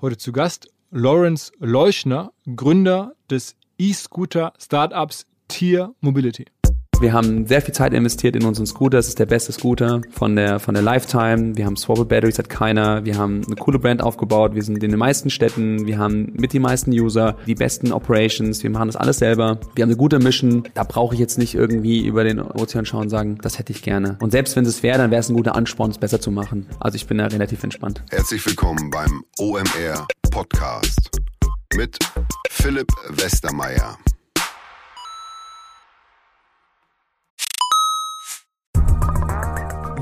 Heute zu Gast Lawrence Leuschner, Gründer des E-Scooter Startups Tier Mobility. Wir haben sehr viel Zeit investiert in unseren Scooter. Es ist der beste Scooter von der, von der Lifetime. Wir haben Swappable Batteries, hat keiner. Wir haben eine coole Brand aufgebaut. Wir sind in den meisten Städten. Wir haben mit die meisten User, die besten Operations. Wir machen das alles selber. Wir haben eine gute Mission. Da brauche ich jetzt nicht irgendwie über den Ozean schauen und sagen, das hätte ich gerne. Und selbst wenn es wäre, dann wäre es ein guter Ansporn, es besser zu machen. Also ich bin da relativ entspannt. Herzlich willkommen beim OMR Podcast mit Philipp Westermeier.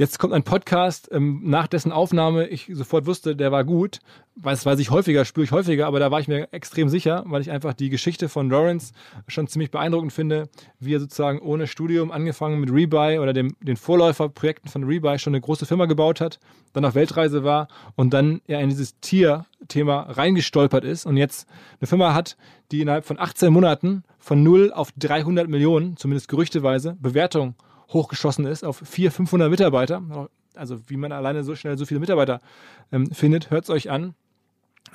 Jetzt kommt ein Podcast, ähm, nach dessen Aufnahme ich sofort wusste, der war gut. Das weiß ich häufiger, spüre ich häufiger, aber da war ich mir extrem sicher, weil ich einfach die Geschichte von Lawrence schon ziemlich beeindruckend finde, wie er sozusagen ohne Studium angefangen mit Rebuy oder dem, den Vorläuferprojekten von Rebuy schon eine große Firma gebaut hat, dann auf Weltreise war und dann ja in dieses Tier-Thema reingestolpert ist und jetzt eine Firma hat, die innerhalb von 18 Monaten von 0 auf 300 Millionen, zumindest gerüchteweise, Bewertung hochgeschossen ist auf 400, 500 Mitarbeiter. Also wie man alleine so schnell so viele Mitarbeiter ähm, findet, hört es euch an.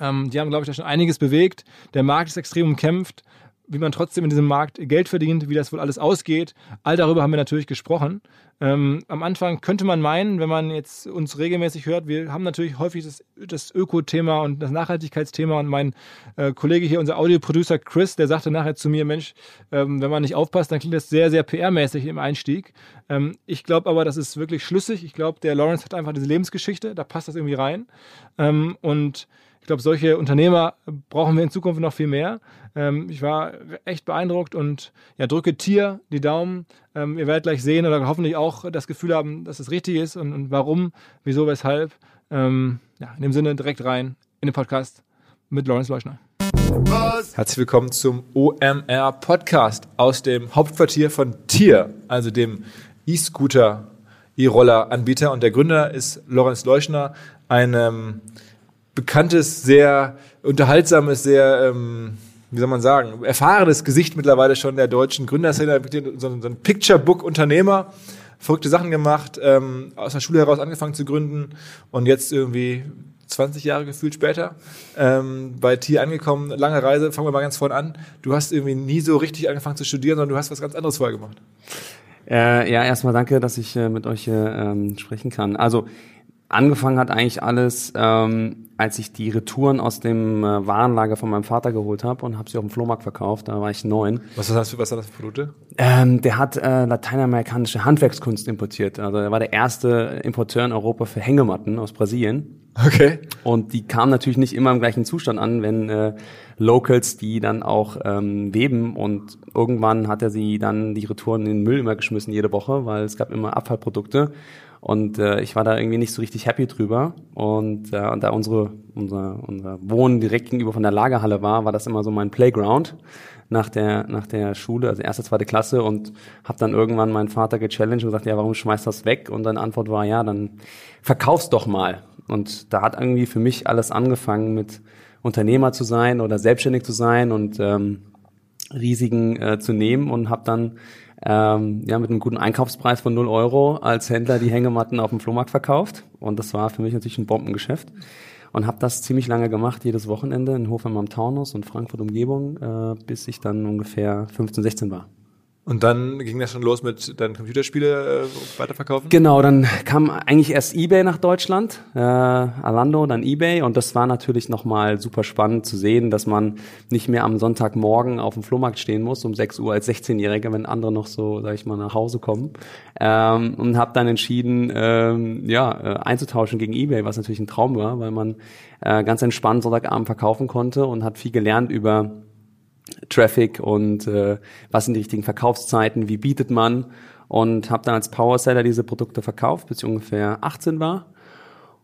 Ähm, die haben, glaube ich, da schon einiges bewegt. Der Markt ist extrem umkämpft. Wie man trotzdem in diesem Markt Geld verdient, wie das wohl alles ausgeht. All darüber haben wir natürlich gesprochen. Ähm, am Anfang könnte man meinen, wenn man jetzt uns regelmäßig hört, wir haben natürlich häufig das, das Öko-Thema und das Nachhaltigkeitsthema und mein äh, Kollege hier, unser Audioproducer Chris, der sagte nachher zu mir, Mensch, ähm, wenn man nicht aufpasst, dann klingt das sehr, sehr PR-mäßig im Einstieg. Ähm, ich glaube aber, das ist wirklich schlüssig. Ich glaube, der Lawrence hat einfach diese Lebensgeschichte, da passt das irgendwie rein. Ähm, und ich glaube, solche Unternehmer brauchen wir in Zukunft noch viel mehr. Ähm, ich war echt beeindruckt und ja, drücke Tier die Daumen. Ähm, ihr werdet gleich sehen oder hoffentlich auch das Gefühl haben, dass es richtig ist und, und warum, wieso, weshalb. Ähm, ja, in dem Sinne direkt rein in den Podcast mit Lawrence Leuschner. Herzlich willkommen zum OMR Podcast aus dem Hauptquartier von Tier, also dem E-Scooter, E-Roller-Anbieter. Und der Gründer ist Lorenz Leuschner, ein ähm, bekanntes, sehr unterhaltsames, sehr, ähm, wie soll man sagen, erfahrenes Gesicht mittlerweile schon der deutschen Gründerszene, so, so ein Picture-Book-Unternehmer, verrückte Sachen gemacht, ähm, aus der Schule heraus angefangen zu gründen und jetzt irgendwie 20 Jahre gefühlt später ähm, bei Tier angekommen, lange Reise, fangen wir mal ganz vorne an. Du hast irgendwie nie so richtig angefangen zu studieren, sondern du hast was ganz anderes vorher gemacht. Äh, ja, erstmal danke, dass ich äh, mit euch äh, sprechen kann. Also angefangen hat eigentlich alles, ähm, als ich die Retouren aus dem äh, Warenlager von meinem Vater geholt habe und habe sie auf dem Flohmarkt verkauft. Da war ich neun. Was das für, was sind das für Produkte? Ähm, der hat äh, lateinamerikanische Handwerkskunst importiert. Also er war der erste Importeur in Europa für Hängematten aus Brasilien. Okay. Und die kamen natürlich nicht immer im gleichen Zustand an, wenn äh, Locals die dann auch ähm, weben. Und irgendwann hat er sie dann die Retouren in den Müll immer geschmissen jede Woche, weil es gab immer Abfallprodukte. Und äh, ich war da irgendwie nicht so richtig happy drüber. Und, äh, da unsere, unser, unser Wohnen direkt gegenüber von der Lagerhalle war, war das immer so mein Playground nach der, nach der Schule, also erste, zweite Klasse. Und habe dann irgendwann meinen Vater gechallenged und gesagt, ja, warum schmeißt das weg? Und dann Antwort war, ja, dann verkauf's doch mal. Und da hat irgendwie für mich alles angefangen mit Unternehmer zu sein oder selbstständig zu sein und ähm, Risiken äh, zu nehmen und habe dann ähm, ja mit einem guten Einkaufspreis von 0 Euro als Händler die Hängematten auf dem Flohmarkt verkauft. Und das war für mich natürlich ein Bombengeschäft. Und habe das ziemlich lange gemacht, jedes Wochenende in Hofheim am Taunus und Frankfurt Umgebung, äh, bis ich dann ungefähr 15, 16 war. Und dann ging das schon los mit deinen Computerspiele äh, weiterverkaufen? Genau, dann kam eigentlich erst eBay nach Deutschland, äh, Alando, dann eBay und das war natürlich nochmal super spannend zu sehen, dass man nicht mehr am Sonntagmorgen auf dem Flohmarkt stehen muss um 6 Uhr als 16-Jähriger, wenn andere noch so, sag ich mal, nach Hause kommen ähm, und habe dann entschieden, ähm, ja, äh, einzutauschen gegen eBay, was natürlich ein Traum war, weil man äh, ganz entspannt Sonntagabend verkaufen konnte und hat viel gelernt über Traffic und äh, was sind die richtigen Verkaufszeiten, wie bietet man und habe dann als Powerseller diese Produkte verkauft, bis ich ungefähr 18 war.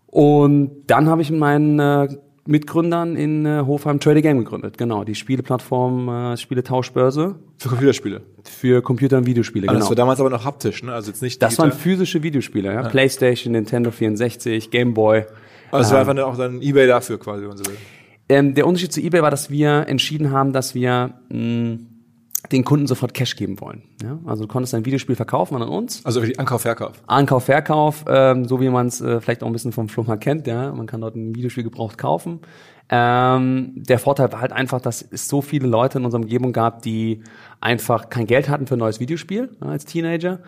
Und dann habe ich mit meinen äh, Mitgründern in äh, Hofheim Trade Game gegründet. Genau, die Spieleplattform äh, Spieletauschbörse. Für Computerspiele? Für Computer- und Videospiele, also genau. Das war damals aber noch haptisch, ne? Also jetzt nicht Das digital. waren physische Videospiele, ja. Playstation, Nintendo 64, Game Boy. Also es war einfach auch dann Ebay dafür quasi, wenn man so will. Ähm, der Unterschied zu eBay war, dass wir entschieden haben, dass wir mh, den Kunden sofort Cash geben wollen. Ja? Also du konntest dein Videospiel verkaufen an uns. Also für die Ankauf, Verkauf. Ankauf, Verkauf, ähm, so wie man es äh, vielleicht auch ein bisschen vom Flohmarkt kennt. Ja, man kann dort ein Videospiel gebraucht kaufen. Ähm, der Vorteil war halt einfach, dass es so viele Leute in unserer Umgebung gab, die einfach kein Geld hatten für ein neues Videospiel ja, als Teenager,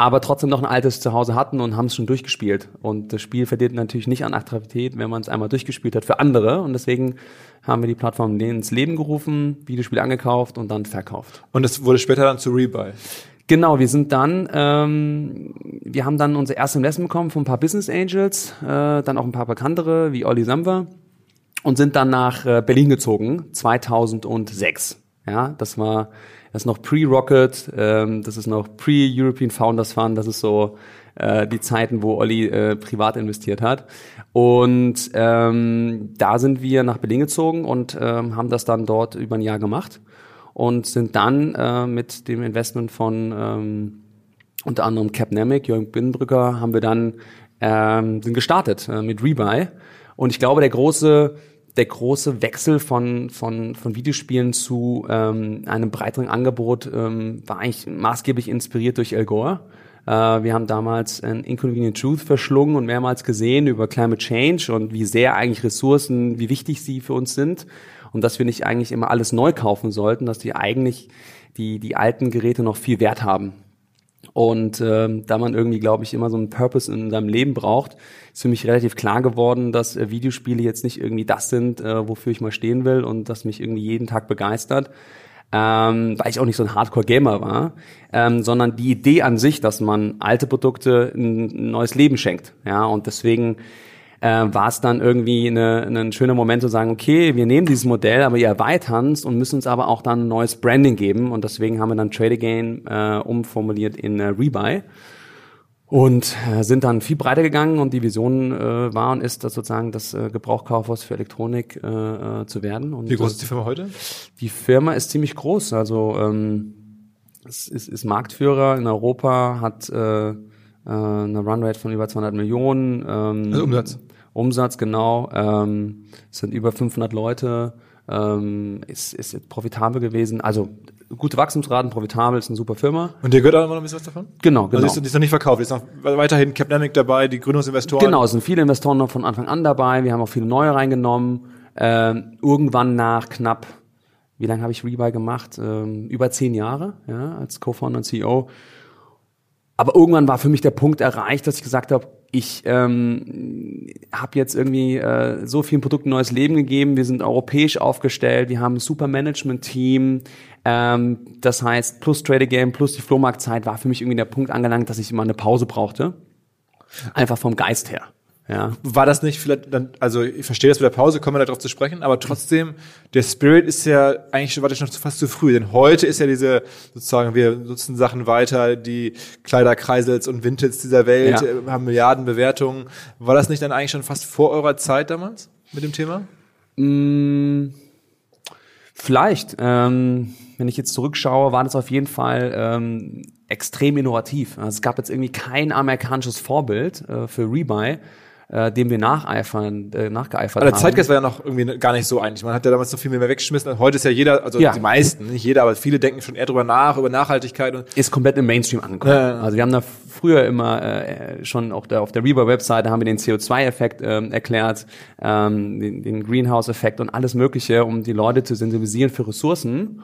aber trotzdem noch ein altes zu Hause hatten und haben es schon durchgespielt. Und das Spiel verliert natürlich nicht an Attraktivität, wenn man es einmal durchgespielt hat für andere. Und deswegen haben wir die Plattform ins Leben gerufen, Videospiele angekauft und dann verkauft. Und es wurde später dann zu Rebuy. Genau, wir sind dann, ähm, wir haben dann unser erstes Investment bekommen von ein paar Business Angels, äh, dann auch ein paar bekanntere wie Olli Samwer und sind dann nach äh, Berlin gezogen, 2006. Ja, das war das ist noch pre-Rocket, ähm, das ist noch pre-European Founders Fund, das ist so äh, die Zeiten, wo Olli äh, privat investiert hat. Und ähm, da sind wir nach Berlin gezogen und ähm, haben das dann dort über ein Jahr gemacht und sind dann äh, mit dem Investment von ähm, unter anderem Capnamic, Jürgen Binnenbrücker, haben wir dann ähm, sind gestartet äh, mit Rebuy. Und ich glaube, der große der große Wechsel von, von, von Videospielen zu ähm, einem breiteren Angebot ähm, war eigentlich maßgeblich inspiriert durch El Gore. Äh, wir haben damals ein Inconvenient Truth verschlungen und mehrmals gesehen über Climate Change und wie sehr eigentlich Ressourcen, wie wichtig sie für uns sind und dass wir nicht eigentlich immer alles neu kaufen sollten, dass die eigentlich die, die alten Geräte noch viel Wert haben. Und ähm, da man irgendwie, glaube ich, immer so einen Purpose in seinem Leben braucht, ist für mich relativ klar geworden, dass äh, Videospiele jetzt nicht irgendwie das sind, äh, wofür ich mal stehen will und das mich irgendwie jeden Tag begeistert. Ähm, weil ich auch nicht so ein Hardcore-Gamer war, ähm, sondern die Idee an sich, dass man alte Produkte ein neues Leben schenkt. Ja, und deswegen äh, war es dann irgendwie eine, ein schöner Moment zu sagen, okay, wir nehmen dieses Modell, aber wir erweitern es und müssen uns aber auch dann ein neues Branding geben. Und deswegen haben wir dann Trade Again äh, umformuliert in äh, Rebuy und äh, sind dann viel breiter gegangen und die Vision äh, war und ist, dass sozusagen das äh, Gebrauchkaufhaus für Elektronik äh, äh, zu werden. Und Wie groß ist die Firma heute? Die Firma ist ziemlich groß, also ähm, es ist, ist Marktführer in Europa, hat äh, äh, eine Runrate von über 200 Millionen. Ähm, Also Umsatz. Umsatz, genau. Ähm, es sind über 500 Leute. Ähm, ist, ist profitabel gewesen. Also gute Wachstumsraten, profitabel, ist eine super Firma. Und dir gehört auch immer noch ein bisschen was davon? Genau, Also genau. die ist, die ist noch nicht verkauft, die ist noch weiterhin Capnamic dabei, die Gründungsinvestoren. Genau, es sind viele Investoren noch von Anfang an dabei. Wir haben auch viele neue reingenommen. Ähm, irgendwann nach knapp, wie lange habe ich Rebuy gemacht? Ähm, über zehn Jahre, ja, als Co-Founder und CEO. Aber irgendwann war für mich der Punkt erreicht, dass ich gesagt habe, ich ähm, habe jetzt irgendwie äh, so vielen Produkten neues Leben gegeben. Wir sind europäisch aufgestellt, wir haben ein super Management-Team. Ähm, das heißt, plus Trader Game, plus die Flohmarktzeit war für mich irgendwie der Punkt angelangt, dass ich immer eine Pause brauchte. Einfach vom Geist her. Ja. War das nicht vielleicht dann, also ich verstehe das mit der Pause, kommen wir darauf zu sprechen, aber trotzdem, der Spirit ist ja eigentlich schon, war das schon fast zu früh, denn heute ist ja diese, sozusagen, wir nutzen Sachen weiter, die Kleiderkreisels und Vintels dieser Welt Ja. äh, haben Milliarden Bewertungen. War das nicht dann eigentlich schon fast vor eurer Zeit damals mit dem Thema? Mm, Vielleicht. Ähm, wenn ich jetzt zurückschaue, war das auf jeden Fall ähm, extrem innovativ. Also es gab jetzt irgendwie kein amerikanisches Vorbild äh, für Rebuy. Äh, dem wir nacheifern, äh, nachgeeifert Aber der haben. Zeitgeist war ja noch irgendwie gar nicht so eigentlich. Man hat ja damals noch viel mehr weggeschmissen. Heute ist ja jeder, also Ja. die meisten, nicht jeder, aber viele denken schon eher drüber nach, über Nachhaltigkeit und ist komplett im Mainstream angekommen. Ja. Also wir haben da früher immer äh, schon auch da auf der Reaper-Webseite haben wir den CO2-Effekt ähm, erklärt, ähm, den, den Greenhouse-Effekt und alles Mögliche, um die Leute zu sensibilisieren für Ressourcen.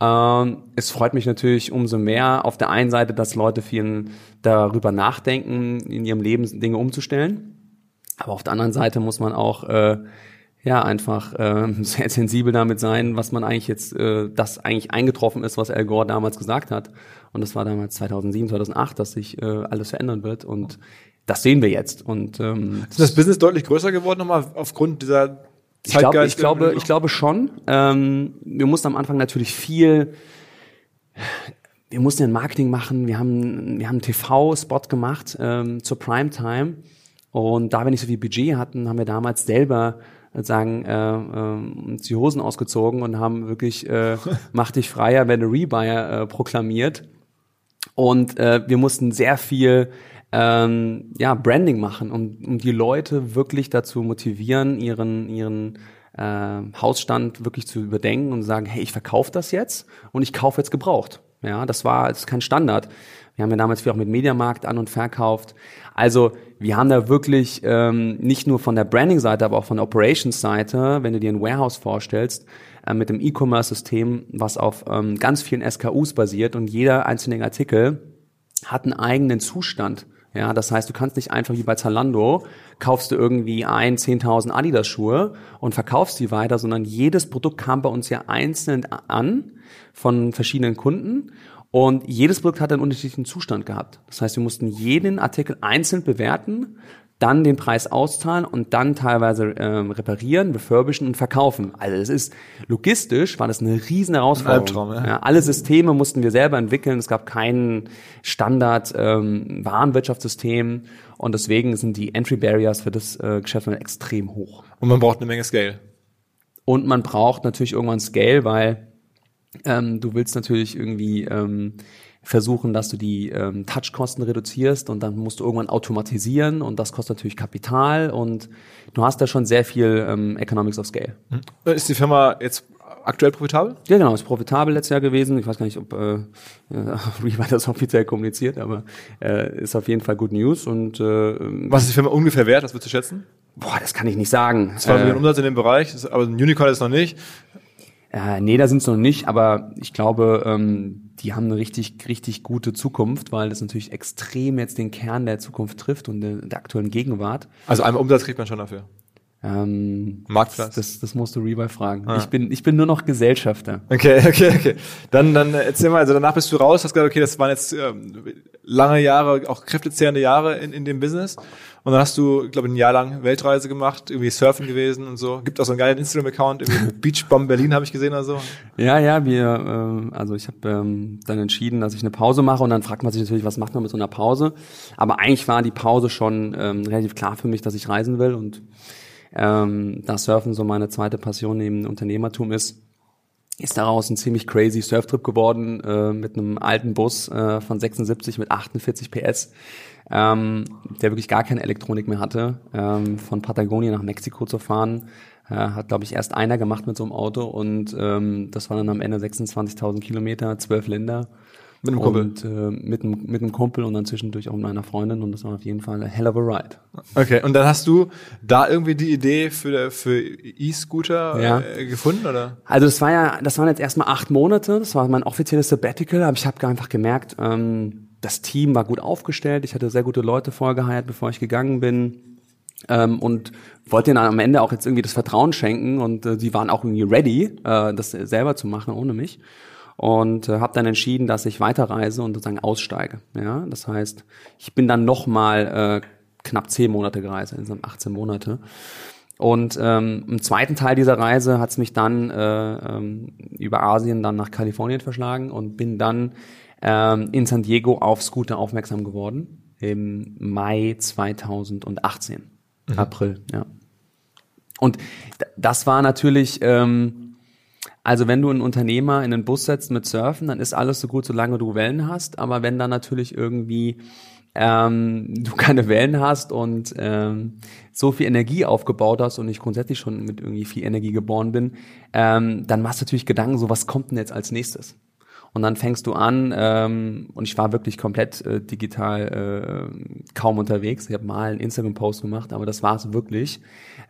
Ähm, es freut mich natürlich umso mehr auf der einen Seite, dass Leute viel darüber nachdenken, in ihrem Leben Dinge umzustellen. Aber auf der anderen Seite muss man auch äh, ja einfach äh, sehr sensibel damit sein, was man eigentlich jetzt, äh, das eigentlich eingetroffen ist, was Al Gore damals gesagt hat. Und das war damals 2007, 2008, dass sich äh, alles verändern wird. Und das sehen wir jetzt. Und ähm, ist das Business deutlich größer geworden nochmal aufgrund dieser ich, glaub, Zeitgeist? ich glaube, ich glaube schon. Ähm, wir mussten am Anfang natürlich viel. Wir mussten ein Marketing machen. Wir haben, wir haben einen TV-Spot gemacht ähm, zur Primetime. Und da wir nicht so viel Budget hatten, haben wir damals selber sagen äh, äh, uns die Hosen ausgezogen und haben wirklich äh, mach dich freier, werde Rebuyer äh, proklamiert. Und äh, wir mussten sehr viel ähm, ja, Branding machen, um, um die Leute wirklich dazu motivieren, ihren, ihren äh, Hausstand wirklich zu überdenken und sagen, hey, ich verkaufe das jetzt und ich kaufe jetzt gebraucht. Ja, das war ist kein Standard. Wir haben ja damals viel auch mit Mediamarkt an und verkauft. Also wir haben da wirklich ähm, nicht nur von der Branding-Seite, aber auch von der Operations-Seite, wenn du dir ein Warehouse vorstellst, äh, mit dem E-Commerce-System, was auf ähm, ganz vielen SKUs basiert und jeder einzelne Artikel hat einen eigenen Zustand. Ja, das heißt, du kannst nicht einfach wie bei Zalando, kaufst du irgendwie ein 10.000 Adidas-Schuhe und verkaufst die weiter, sondern jedes Produkt kam bei uns ja einzeln an von verschiedenen Kunden und jedes Produkt hat einen unterschiedlichen Zustand gehabt. Das heißt, wir mussten jeden Artikel einzeln bewerten, dann den Preis auszahlen und dann teilweise ähm, reparieren, refurbischen und verkaufen. Also es ist logistisch war das eine riesen Herausforderung. Albtraum, ja. Ja, alle Systeme mussten wir selber entwickeln. Es gab kein Standard ähm, Warenwirtschaftssystem und deswegen sind die Entry Barriers für das äh, Geschäft extrem hoch. Und man braucht eine Menge Scale. Und man braucht natürlich irgendwann Scale, weil ähm, du willst natürlich irgendwie ähm, versuchen, dass du die ähm, Touchkosten reduzierst und dann musst du irgendwann automatisieren und das kostet natürlich Kapital und du hast da schon sehr viel ähm, Economics of Scale. Ist die Firma jetzt aktuell profitabel? Ja, genau, ist profitabel letztes Jahr gewesen. Ich weiß gar nicht, ob äh, äh, Rebuy das offiziell kommuniziert, aber äh, ist auf jeden Fall Good News und äh, Was ist die Firma ungefähr wert? Das würdest du schätzen? boah, das kann ich nicht sagen. Zwei Äh, Millionen Umsatz in dem Bereich, aber ein Unicorn ist noch nicht. Äh, nee, da sind es noch nicht, aber ich glaube, ähm, die haben eine richtig, richtig gute Zukunft, weil das natürlich extrem jetzt den Kern der Zukunft trifft und der, der aktuellen Gegenwart. Also einmal Umsatz kriegt man schon dafür. Ähm, Marktplatz. Das, das musst du Rebuy fragen. Ah. Ich bin, ich bin nur noch Gesellschafter. Okay, okay, okay. Dann, dann erzähl mal, also danach bist du raus, hast gesagt, okay, das waren jetzt ähm, lange Jahre, auch kräftezehrende Jahre in, in dem Business. Und dann hast du, glaube ich, ein Jahr lang Weltreise gemacht, irgendwie surfen gewesen und so. Gibt auch so einen geilen Instagram-Account, irgendwie Beach Bomb Berlin habe ich gesehen oder so. Ja, ja, wir, ähm, also ich habe ähm, dann entschieden, dass ich eine Pause mache und dann fragt man sich natürlich, was macht man mit so einer Pause? Aber eigentlich war die Pause schon ähm, relativ klar für mich, dass ich reisen will und ähm, da Surfen so meine zweite Passion neben Unternehmertum ist, ist daraus ein ziemlich crazy Surftrip geworden äh, mit einem alten Bus äh, von 76 mit 48 PS, ähm, der wirklich gar keine Elektronik mehr hatte, ähm, von Patagonien nach Mexiko zu fahren. Äh, hat, glaube ich, erst einer gemacht mit so einem Auto und ähm, das waren dann am Ende 26.000 Kilometer, zwölf Länder. Mit einem Kumpel. Und äh, mit, einem, mit einem Kumpel und dann zwischendurch auch mit meiner Freundin und das war auf jeden Fall a hell of a ride. Okay, und dann hast du da irgendwie die Idee für, für E-Scooter Ja. äh, gefunden, oder? Also das war ja, das waren jetzt erstmal acht Monate, das war mein offizielles Sabbatical, aber ich habe einfach gemerkt, ähm, das Team war gut aufgestellt, ich hatte sehr gute Leute vorgeheiert, bevor ich gegangen bin ähm, und wollte ihnen am Ende auch jetzt irgendwie das Vertrauen schenken und äh, sie waren auch irgendwie ready, äh, das selber zu machen ohne mich und äh, habe dann entschieden, dass ich weiterreise und sozusagen aussteige. Ja, das heißt, ich bin dann noch mal äh, knapp zehn Monate gereist, insgesamt 18 Monate. Und ähm, im zweiten Teil dieser Reise hat es mich dann äh, ähm, über Asien dann nach Kalifornien verschlagen und bin dann ähm, in San Diego auf Scooter aufmerksam geworden im Mai 2018, April, ja. Und das war natürlich, ähm, also wenn du einen Unternehmer in einen Bus setzt mit Surfen, dann ist alles so gut, solange du Wellen hast. Aber wenn dann natürlich irgendwie ähm, du keine Wellen hast und ähm, so viel Energie aufgebaut hast und ich grundsätzlich schon mit irgendwie viel Energie geboren bin, ähm, dann machst du natürlich Gedanken, so was kommt denn jetzt als nächstes? Und dann fängst du an, ähm, und ich war wirklich komplett äh, digital äh, kaum unterwegs. Ich habe mal einen Instagram-Post gemacht, aber das war es wirklich.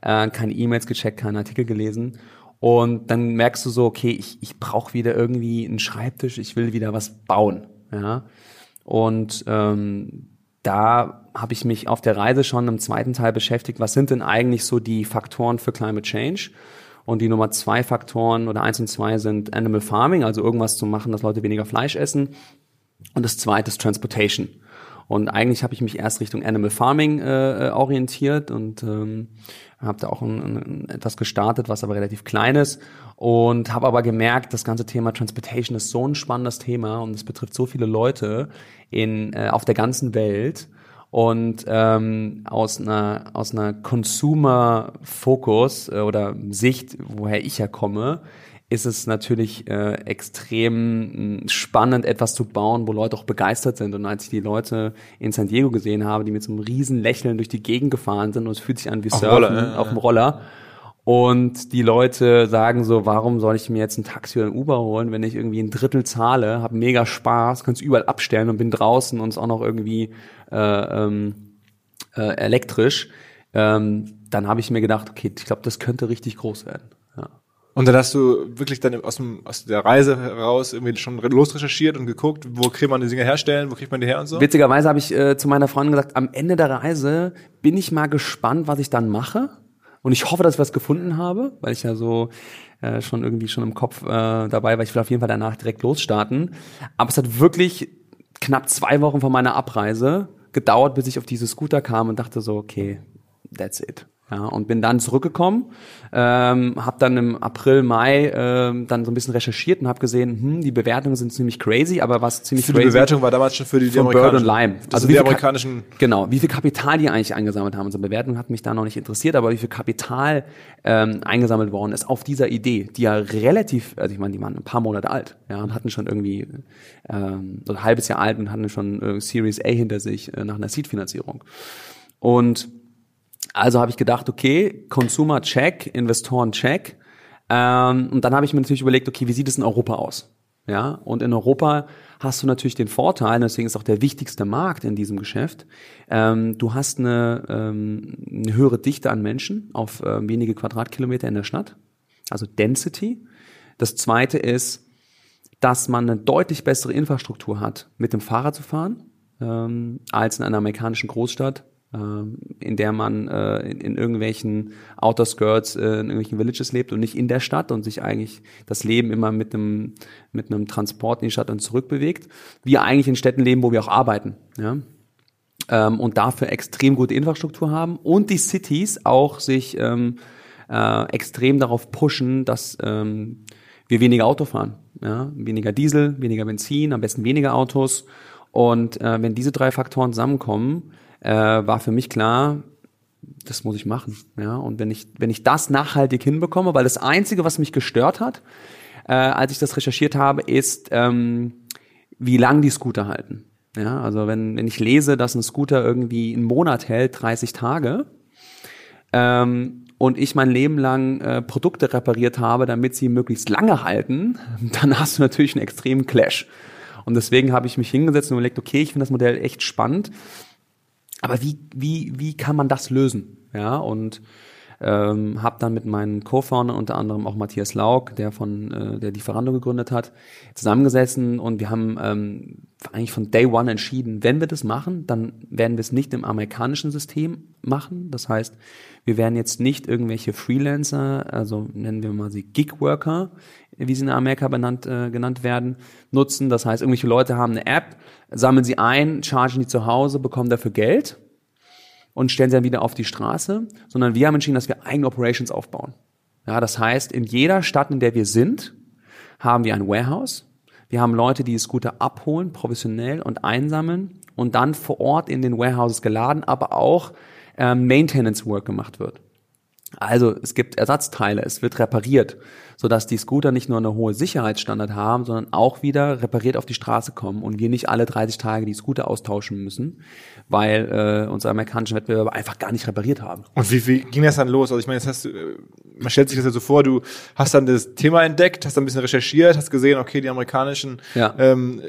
Äh, keine E-Mails gecheckt, keine Artikel gelesen. Und dann merkst du so, okay, ich, ich brauche wieder irgendwie einen Schreibtisch, ich will wieder was bauen. Ja? Und ähm, da habe ich mich auf der Reise schon im zweiten Teil beschäftigt, was sind denn eigentlich so die Faktoren für Climate Change? Und die Nummer zwei Faktoren oder eins und zwei sind Animal Farming, also irgendwas zu machen, dass Leute weniger Fleisch essen. Und das zweite ist Transportation. Und eigentlich habe ich mich erst Richtung Animal Farming äh, orientiert und ähm, habe da auch ein, ein, etwas gestartet, was aber relativ klein ist und habe aber gemerkt, das ganze Thema Transportation ist so ein spannendes Thema und es betrifft so viele Leute in äh, auf der ganzen Welt und ähm, aus einer aus einer Consumer Fokus äh, oder Sicht, woher ich ja komme, ist es natürlich äh, extrem hm, spannend, etwas zu bauen, wo Leute auch begeistert sind. Und als ich die Leute in San Diego gesehen habe, die mit so einem riesen Lächeln durch die Gegend gefahren sind und es fühlt sich an wie Surfen Roller, ja, auf dem Roller. Und die Leute sagen so, warum soll ich mir jetzt ein Taxi oder ein Uber holen, wenn ich irgendwie ein Drittel zahle, habe mega Spaß, kann es überall abstellen und bin draußen und ist auch noch irgendwie äh, ähm, äh, elektrisch, ähm, dann habe ich mir gedacht, okay, ich glaube, das könnte richtig groß werden. Ja. Und dann hast du wirklich dann aus, dem, aus der Reise heraus irgendwie schon losrecherchiert und geguckt, wo kriegt man die Dinge herstellen, wo kriegt man die her und so? Witzigerweise habe ich äh, zu meiner Freundin gesagt, am Ende der Reise bin ich mal gespannt, was ich dann mache. Und ich hoffe, dass ich was gefunden habe, weil ich ja so äh, schon irgendwie schon im Kopf äh, dabei war. Ich will auf jeden Fall danach direkt losstarten. Aber es hat wirklich knapp zwei Wochen vor meiner Abreise gedauert, bis ich auf diese Scooter kam und dachte so, okay, that's it. Ja, und bin dann zurückgekommen, ähm, habe dann im April, Mai ähm, dann so ein bisschen recherchiert und habe gesehen, hm, die Bewertungen sind ziemlich crazy, aber was ziemlich für crazy. Die Bewertung war damals schon für die, die Bird und Lime. Also wie die amerikanischen. Genau, wie viel Kapital die eigentlich eingesammelt haben. Unsere Bewertung hat mich da noch nicht interessiert, aber wie viel Kapital ähm, eingesammelt worden ist auf dieser Idee, die ja relativ, also ich meine, die waren ein paar Monate alt, ja, und hatten schon irgendwie ähm, so ein halbes Jahr alt und hatten schon äh, Series A hinter sich äh, nach einer Seed-Finanzierung. Und also habe ich gedacht, okay, Consumer check, Investoren check. Ähm, und dann habe ich mir natürlich überlegt, okay, wie sieht es in Europa aus? Ja, und in Europa hast du natürlich den Vorteil, deswegen ist auch der wichtigste Markt in diesem Geschäft. Ähm, du hast eine, ähm, eine höhere Dichte an Menschen auf äh, wenige Quadratkilometer in der Stadt, also Density. Das zweite ist, dass man eine deutlich bessere Infrastruktur hat, mit dem Fahrrad zu fahren, ähm, als in einer amerikanischen Großstadt, in der man äh, in, in, irgendwelchen Outer Skirts, äh, in irgendwelchen Villages lebt und nicht in der Stadt und sich eigentlich das Leben immer mit einem mit einem Transport in die Stadt und zurück bewegt. Wir eigentlich in Städten leben, wo wir auch arbeiten. Ja? Ähm, und dafür extrem gute Infrastruktur haben und die Cities auch sich ähm, äh, extrem darauf pushen, dass ähm, wir weniger Auto fahren. Ja? Weniger Diesel, weniger Benzin, am besten weniger Autos. Und äh, wenn diese drei Faktoren zusammenkommen, äh, war für mich klar, das muss ich machen. Ja, und wenn ich, wenn ich das nachhaltig hinbekomme, weil das Einzige, was mich gestört hat, äh, als ich das recherchiert habe, ist, ähm, wie lang die Scooter halten. Ja, also wenn, wenn ich lese, dass ein Scooter irgendwie einen Monat hält, 30 Tage, ähm, und ich mein Leben lang äh, Produkte repariert habe, damit sie möglichst lange halten, dann hast du natürlich einen extremen Clash. Und deswegen habe ich mich hingesetzt und überlegt, okay, ich finde das Modell echt spannend. Aber wie, wie, wie kann man das lösen? Ja, und ähm, habe dann mit meinen Co-Founder, unter anderem auch Matthias Lauk, der von äh, der Lieferando gegründet hat, zusammengesessen und wir haben ähm, eigentlich von Day One entschieden, wenn wir das machen, dann werden wir es nicht im amerikanischen System machen. Das heißt, wir werden jetzt nicht irgendwelche Freelancer, also nennen wir mal sie Gig-Worker, wie sie in Amerika benannt, äh, genannt werden, nutzen. Das heißt, irgendwelche Leute haben eine App, sammeln sie ein, chargen die zu Hause, bekommen dafür Geld und stellen sie dann wieder auf die Straße, sondern wir haben entschieden, dass wir eigene Operations aufbauen. Ja, das heißt, in jeder Stadt, in der wir sind, haben wir ein Warehouse. Wir haben Leute, die Scooter abholen, professionell und einsammeln und dann vor Ort in den Warehouses geladen, aber auch ähm, Maintenance Work gemacht wird. Also es gibt Ersatzteile, es wird repariert, sodass die Scooter nicht nur eine hohe Sicherheitsstandard haben, sondern auch wieder repariert auf die Straße kommen und wir nicht alle 30 Tage die Scooter austauschen müssen, weil äh, unsere amerikanischen Wettbewerber einfach gar nicht repariert haben. Und wie, wie ging das dann los? Also ich meine, jetzt hast du, äh, man stellt sich das ja so vor, du hast dann das Thema entdeckt, hast dann ein bisschen recherchiert, hast gesehen, okay, die amerikanischen Ja. ähm,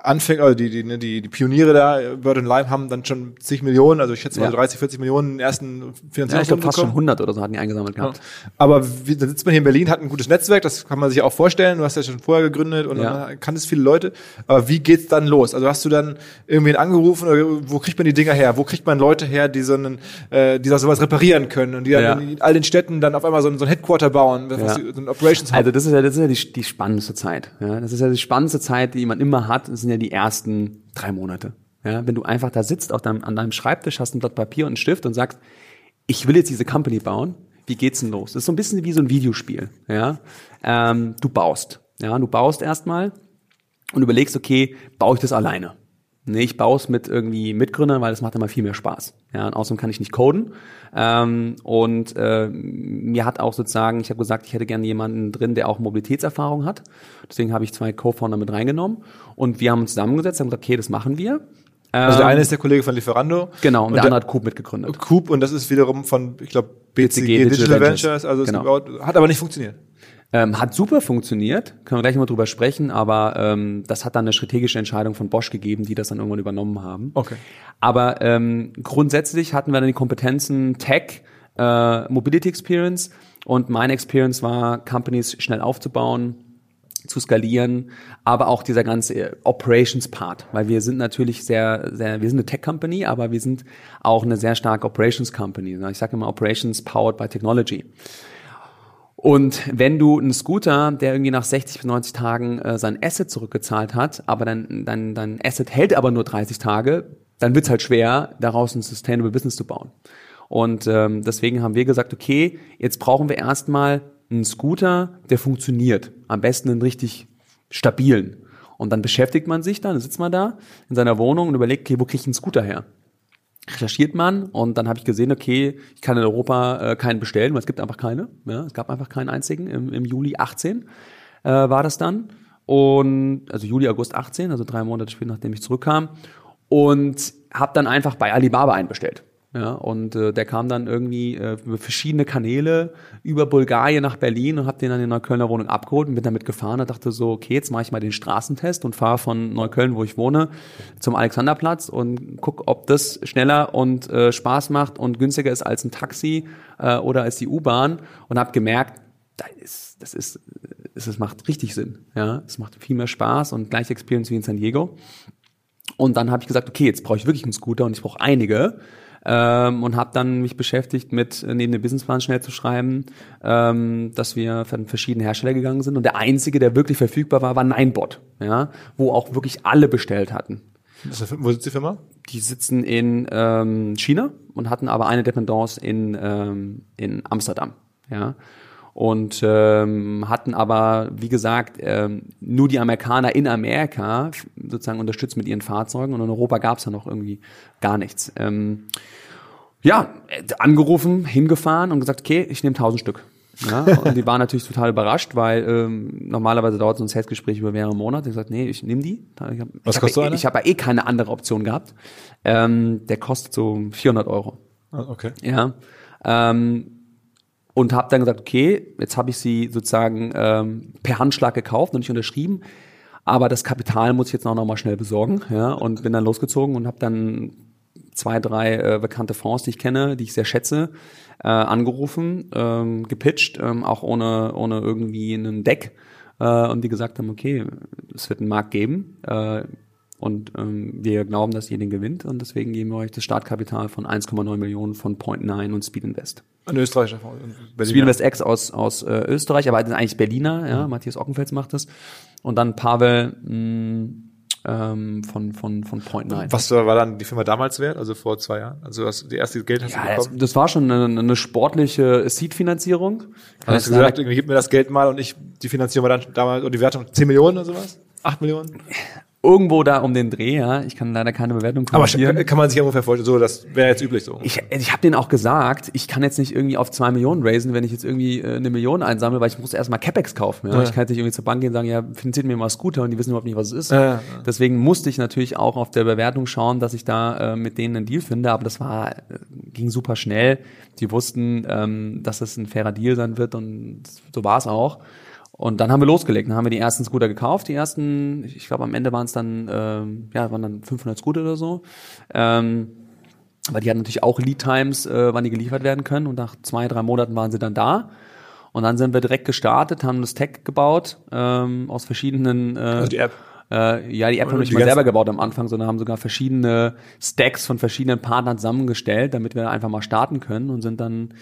Anfänger, also die, die, ne, die, die Pioniere da, Bird und Lime, haben dann schon zig Millionen, also ich schätze mal Ja. 30, 40 Millionen in den ersten Ja, ich glaube Finanzierungsrunden fast schon bekommen. 100 oder so hatten die eingesammelt Ja. gehabt. Aber wie, dann sitzt man hier in Berlin, hat ein gutes Netzwerk, das kann man sich auch vorstellen. Du hast ja schon vorher gegründet und Ja. kanntest viele Leute. Aber wie geht's dann los? Also hast du dann irgendwen angerufen oder wo kriegt man die Dinger her? Wo kriegt man Leute her, die so einen, äh, die sowas reparieren können und die dann Ja. in all den Städten dann auf einmal so ein, so ein Headquarter bauen, Ja. so ein Operations Hub. Also das ist ja, das ist ja die, die spannendste Zeit. Ja? Das ist ja die spannendste Zeit, die man immer hat. Das sind ja die ersten drei Monate. Ja? Wenn du einfach da sitzt auf deinem, an deinem Schreibtisch, hast ein Blatt Papier und einen Stift und sagst, ich will jetzt diese Company bauen. Wie geht's denn los? Das ist so ein bisschen wie so ein Videospiel. Ja? Ähm, du baust. Ja, du baust erstmal und überlegst, okay, baue ich das alleine? Nee, ich baue es mit irgendwie Mitgründern, weil das macht immer viel mehr Spaß. Ja, und außerdem kann ich nicht coden. Ähm, und äh, mir hat auch sozusagen, ich habe gesagt, ich hätte gerne jemanden drin, der auch Mobilitätserfahrung hat. Deswegen habe ich zwei Co-Founder mit reingenommen und wir haben uns zusammengesetzt und gesagt, okay, das machen wir. Also der Ähm, eine ist der Kollege von Lieferando. genau, und, und der, der- andere hat Coop mitgegründet. Coop und das ist wiederum von, ich glaube, BCG, BCG Digital, Digital Ventures, Ventures. also Genau. gebaut, hat aber nicht funktioniert. Ähm, hat super funktioniert, können wir gleich mal drüber sprechen, aber ähm, das hat dann eine strategische Entscheidung von Bosch gegeben, die das dann irgendwann übernommen haben. Okay. Aber ähm, grundsätzlich hatten wir dann die Kompetenzen Tech, äh, Mobility Experience und meine Experience war, Companies schnell aufzubauen, zu skalieren, aber auch dieser ganze äh, Operations-Part, weil wir sind natürlich sehr, sehr, wir sind eine Tech-Company, aber wir sind auch eine sehr starke Operations-Company. Ich sage immer Operations powered by Technology. Und wenn du einen Scooter, der irgendwie nach 60 bis 90 Tagen äh, sein Asset zurückgezahlt hat, aber dein, dein, dein Asset hält aber nur 30 Tage, dann wird's halt schwer, daraus ein Sustainable Business zu bauen. Und ähm, deswegen haben wir gesagt, okay, jetzt brauchen wir erstmal einen Scooter, der funktioniert. Am besten einen richtig stabilen. Und dann beschäftigt man sich dann, dann sitzt man da in seiner Wohnung und überlegt, okay, wo kriege ich einen Scooter her? recherchiert man und dann habe ich gesehen, okay, ich kann in Europa äh, keinen bestellen, weil es gibt einfach keine. Ja, es gab einfach keinen einzigen. Im, im Juli 18 äh, war das dann. Und also Juli, August 18, also drei Monate später, nachdem ich zurückkam. Und habe dann einfach bei Alibaba einbestellt. Ja, und äh, der kam dann irgendwie äh, über verschiedene Kanäle über Bulgarien nach Berlin und habe den dann in der Neuköllner Wohnung abgeholt und bin damit gefahren und dachte so, okay, jetzt mache ich mal den Straßentest und fahre von Neukölln, wo ich wohne, zum Alexanderplatz und guck, ob das schneller und äh, Spaß macht und günstiger ist als ein Taxi äh, oder als die U-Bahn und habe gemerkt, das ist, das ist, es macht richtig Sinn. Ja, es macht viel mehr Spaß und gleiche Experience wie in San Diego. Und dann habe ich gesagt, okay, jetzt brauche ich wirklich einen Scooter und ich brauche einige. Ähm, und habe dann mich beschäftigt mit, äh, neben dem Businessplan schnell zu schreiben, ähm, dass wir von verschiedenen Hersteller gegangen sind. Und der einzige, der wirklich verfügbar war, war Ninebot, ja, wo auch wirklich alle bestellt hatten. Wo sitzt die Firma? Die sitzen in ähm, China und hatten aber eine Dependance in, ähm, in Amsterdam. Ja. Und ähm, hatten aber, wie gesagt, ähm, nur die Amerikaner in Amerika sozusagen unterstützt mit ihren Fahrzeugen und in Europa gab es ja noch irgendwie gar nichts. Ähm, ja, angerufen, hingefahren und gesagt, okay, ich nehme 1000 Stück. Ja, und die waren natürlich total überrascht, weil ähm, normalerweise dauert so ein Sales-Gespräch über mehrere Monate. Ich gesagt, nee, ich nehme die. Ich hab, Was ich kostet hab, einer? Ich habe ja eh keine andere Option gehabt. Ähm, der kostet so 400 Euro. Ah, okay. Ja. Ähm, und habe dann gesagt, okay, jetzt habe ich sie sozusagen ähm, per Handschlag gekauft und nicht unterschrieben. Aber das Kapital muss ich jetzt auch noch mal schnell besorgen. Ja, und bin dann losgezogen und habe dann zwei, drei äh, bekannte Fonds, die ich kenne, die ich sehr schätze, äh, angerufen, ähm, gepitcht, ähm, auch ohne, ohne irgendwie einen Deck. Äh, und die gesagt haben, okay, es wird einen Markt geben. Äh, und ähm, wir glauben, dass ihr den gewinnt. Und deswegen geben wir euch das Startkapital von 1,9 Millionen von Point9 und Speed Invest. Ein österreichischer Fonds. in Berlin. Speed Invest X aus, aus äh, Österreich, aber das ist eigentlich Berliner, ja, Matthias Ockenfels macht das. Und dann Pavel mh, ähm, von, von, von Point9. Was war dann die Firma damals wert? Also vor zwei Jahren? Also das, die erste Geld hast Ja, du das, bekommen? das war schon eine, eine sportliche Seed-Finanzierung. Hast du gesagt, irgendwie gib mir das Geld mal und ich, die Finanzierung war dann damals, und die Wertung 10 Millionen oder sowas? 8 Millionen? Irgendwo da um den Dreh, ja. Ich kann leider keine Bewertung Aber kommentieren. kann man sich ja ungefähr vorstellen, so, das wäre jetzt üblich so. Ich, ich habe denen auch gesagt, ich kann jetzt nicht irgendwie auf zwei Millionen raisen, wenn ich jetzt irgendwie äh, eine Million einsammle, weil ich muss erstmal Capex kaufen. Ja? Ja. Ich kann jetzt nicht irgendwie zur Bank gehen und sagen, ja, finanziert mir mal Scooter und die wissen überhaupt nicht, was es ist. Ja, ja. Deswegen musste ich natürlich auch auf der Bewertung schauen, dass ich da äh, mit denen einen Deal finde, aber das war, äh, ging super schnell. Die wussten, ähm, dass es ein fairer Deal sein wird und so war es auch. Und dann haben wir losgelegt. Dann haben wir die ersten Scooter gekauft. Die ersten, ich glaube, am Ende waren es dann, ähm, ja, waren dann 500 Scooter oder so. Ähm, aber die hatten natürlich auch Lead Times, äh, wann die geliefert werden können. Und nach zwei, drei Monaten waren sie dann da. Und dann sind wir direkt gestartet, haben das Tech gebaut ähm, aus verschiedenen. Äh, Also die App. Äh, ja, die App haben wir nicht mal selber gebaut am Anfang, sondern haben sogar verschiedene Stacks von verschiedenen Partnern zusammengestellt, damit wir einfach mal starten können und sind dann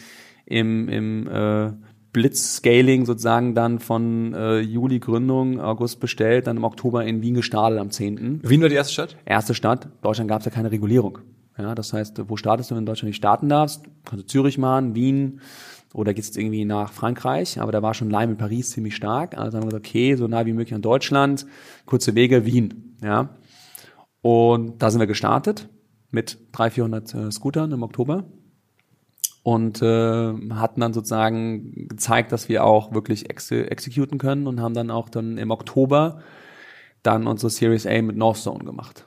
im, im äh, Blitzscaling sozusagen dann von äh, Juli Gründung, August bestellt, dann im Oktober in Wien gestartet am 10. Wien war die erste Stadt? Erste Stadt, Deutschland gab es ja keine Regulierung. Ja, das heißt, wo startest du, wenn du in Deutschland nicht starten darfst? Kannst du Zürich machen, Wien oder geht's jetzt irgendwie nach Frankreich, aber da war schon Leim in Paris ziemlich stark. Also haben wir gesagt, okay, so nah wie möglich an Deutschland, kurze Wege, Wien. Ja. Und da sind wir gestartet mit 300, 400 äh, Scootern im Oktober und äh, hatten dann sozusagen gezeigt, dass wir auch wirklich ex executen können und haben dann auch dann im Oktober dann unsere Series A mit Northzone gemacht.